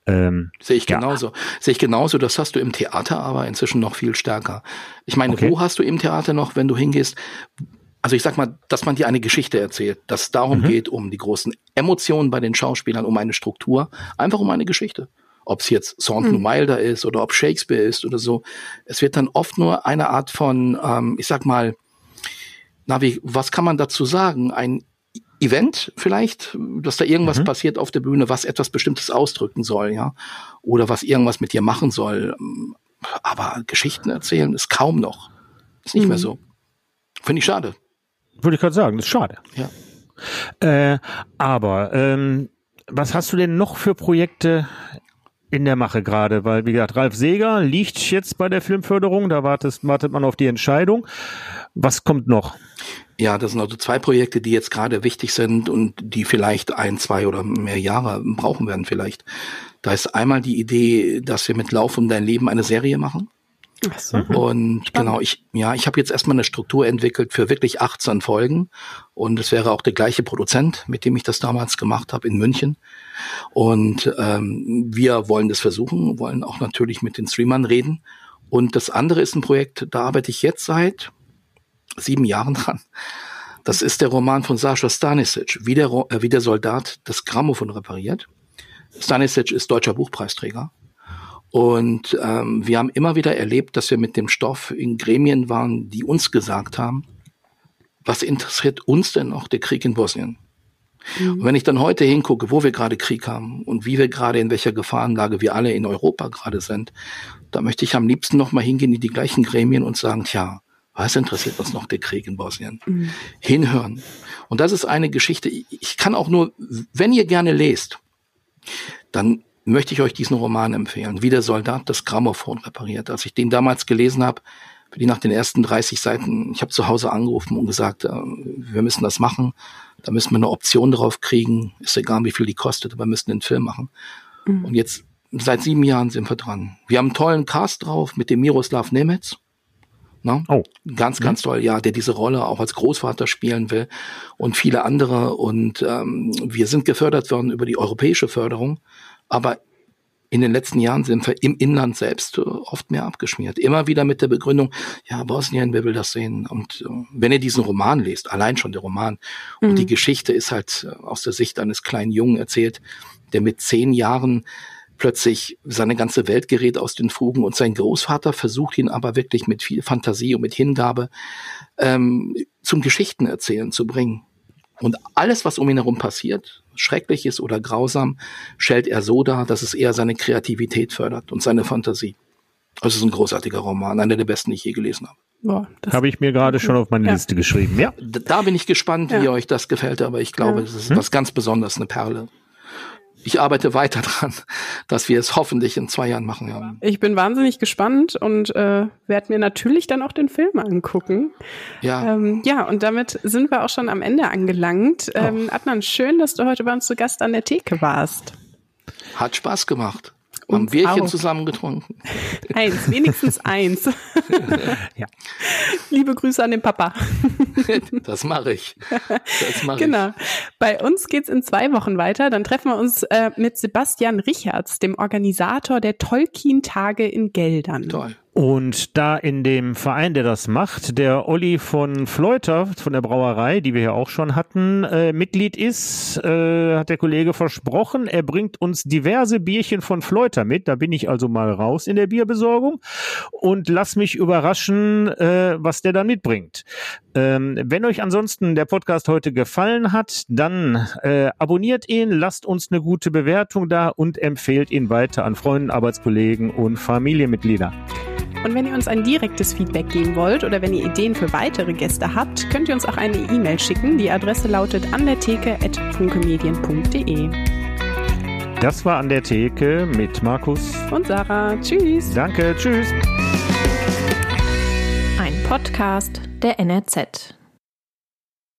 Ähm, Sehe ich ja. genauso. Sehe ich genauso. Das hast du im Theater aber inzwischen noch viel stärker. Ich meine, okay. wo hast du im Theater noch, wenn du hingehst? Also ich sag mal, dass man dir eine Geschichte erzählt, dass es darum mhm. geht, um die großen Emotionen bei den Schauspielern, um eine Struktur, einfach um eine Geschichte. Ob es jetzt Thornton mhm. Wilder ist oder ob Shakespeare ist oder so. Es wird dann oft nur eine Art von, ähm, ich sag mal, na, wie, was kann man dazu sagen? Ein Event vielleicht, dass da irgendwas mhm. passiert auf der Bühne, was etwas Bestimmtes ausdrücken soll, ja, oder was irgendwas mit dir machen soll. Aber Geschichten erzählen ist kaum noch. Ist nicht mhm. mehr so. Finde ich schade. Würde ich gerade sagen, das ist schade. Ja. Äh, aber ähm, was hast du denn noch für Projekte in der Mache gerade? Weil, wie gesagt, Ralf Seger liegt jetzt bei der Filmförderung, da wartet, wartet man auf die Entscheidung. Was kommt noch? Ja, das sind also zwei Projekte, die jetzt gerade wichtig sind und die vielleicht ein, zwei oder mehr Jahre brauchen werden vielleicht. Da ist einmal die Idee, dass wir mit Lauf um dein Leben eine Serie machen. So. Und Spannend. genau, ich, ja, ich habe jetzt erstmal eine Struktur entwickelt für wirklich 18 Folgen. Und es wäre auch der gleiche Produzent, mit dem ich das damals gemacht habe in München. Und ähm, wir wollen das versuchen, wollen auch natürlich mit den Streamern reden. Und das andere ist ein Projekt, da arbeite ich jetzt seit sieben Jahren dran. Das ist der Roman von Sascha Stanisic, wie der, äh, wie der Soldat das Grammophon repariert. Stanisic ist deutscher Buchpreisträger und ähm, wir haben immer wieder erlebt, dass wir mit dem Stoff in Gremien waren, die uns gesagt haben, was interessiert uns denn noch der Krieg in Bosnien? Mhm. Und wenn ich dann heute hingucke, wo wir gerade Krieg haben und wie wir gerade in welcher Gefahrenlage wir alle in Europa gerade sind, da möchte ich am liebsten noch mal hingehen in die gleichen Gremien und sagen, tja, was interessiert uns noch der Krieg in Bosnien? Mhm. Hinhören. Und das ist eine Geschichte. Ich kann auch nur, wenn ihr gerne lest, dann möchte ich euch diesen Roman empfehlen, wie der Soldat das Grammophon repariert. Als ich den damals gelesen habe, bin ich nach den ersten 30 Seiten, ich habe zu Hause angerufen und gesagt, äh, wir müssen das machen, da müssen wir eine Option drauf kriegen, ist egal, wie viel die kostet, aber wir müssen den Film machen. Mhm. Und jetzt, seit sieben Jahren sind wir dran. Wir haben einen tollen Cast drauf mit dem Miroslav Nemetz. Ne? Oh. Ganz, ganz mhm. toll, ja, der diese Rolle auch als Großvater spielen will und viele andere. Und ähm, wir sind gefördert worden über die europäische Förderung. Aber in den letzten Jahren sind wir im Inland selbst oft mehr abgeschmiert. Immer wieder mit der Begründung, ja, Bosnien, wer will das sehen? Und äh, wenn ihr diesen Roman lest, allein schon der Roman, mhm. und die Geschichte ist halt äh, aus der Sicht eines kleinen Jungen erzählt, der mit zehn Jahren plötzlich seine ganze Welt gerät aus den Fugen und sein Großvater versucht ihn aber wirklich mit viel Fantasie und mit Hingabe ähm, zum Geschichtenerzählen zu bringen. Und alles, was um ihn herum passiert, schrecklich ist oder grausam, stellt er so dar, dass es eher seine Kreativität fördert und seine Fantasie. Also es ist ein großartiger Roman, einer der besten, die ich je gelesen habe. Boah, habe ich mir gerade schon auf meine ja. Liste geschrieben. Ja. Da bin ich gespannt, wie ja. euch das gefällt, aber ich glaube, es ist hm? was ganz Besonderes, eine Perle ich arbeite weiter dran, dass wir es hoffentlich in zwei Jahren machen. Ja. Ich bin wahnsinnig gespannt und äh, werde mir natürlich dann auch den Film angucken. Ja. Ähm, ja, und damit sind wir auch schon am Ende angelangt. Ähm, Adnan, schön, dass du heute bei uns zu Gast an der Theke warst. Hat Spaß gemacht und ein Bierchen auch. zusammen getrunken. Eins, wenigstens eins. ja. Liebe Grüße an den Papa. das mache ich. Das mache genau. ich. Bei uns geht's in zwei Wochen weiter. Dann treffen wir uns äh, mit Sebastian Richards, dem Organisator der Tolkien-Tage in Geldern. Toll. Und da in dem Verein, der das macht, der Olli von Fleuter von der Brauerei, die wir ja auch schon hatten, äh, Mitglied ist, äh, hat der Kollege versprochen, er bringt uns diverse Bierchen von Fleuter mit. Da bin ich also mal raus in der Bierbesorgung und lass mich überraschen, äh, was der da mitbringt. Ähm, wenn euch ansonsten der Podcast heute gefallen hat, dann äh, abonniert ihn, lasst uns eine gute Bewertung da und empfehlt ihn weiter an Freunden, Arbeitskollegen und Familienmitglieder. Und wenn ihr uns ein direktes Feedback geben wollt oder wenn ihr Ideen für weitere Gäste habt, könnt ihr uns auch eine E-Mail schicken. Die Adresse lautet an der Theke@funkemedien.de. Das war an der Theke mit Markus und Sarah. Tschüss. Danke, tschüss. Ein Podcast der NRZ.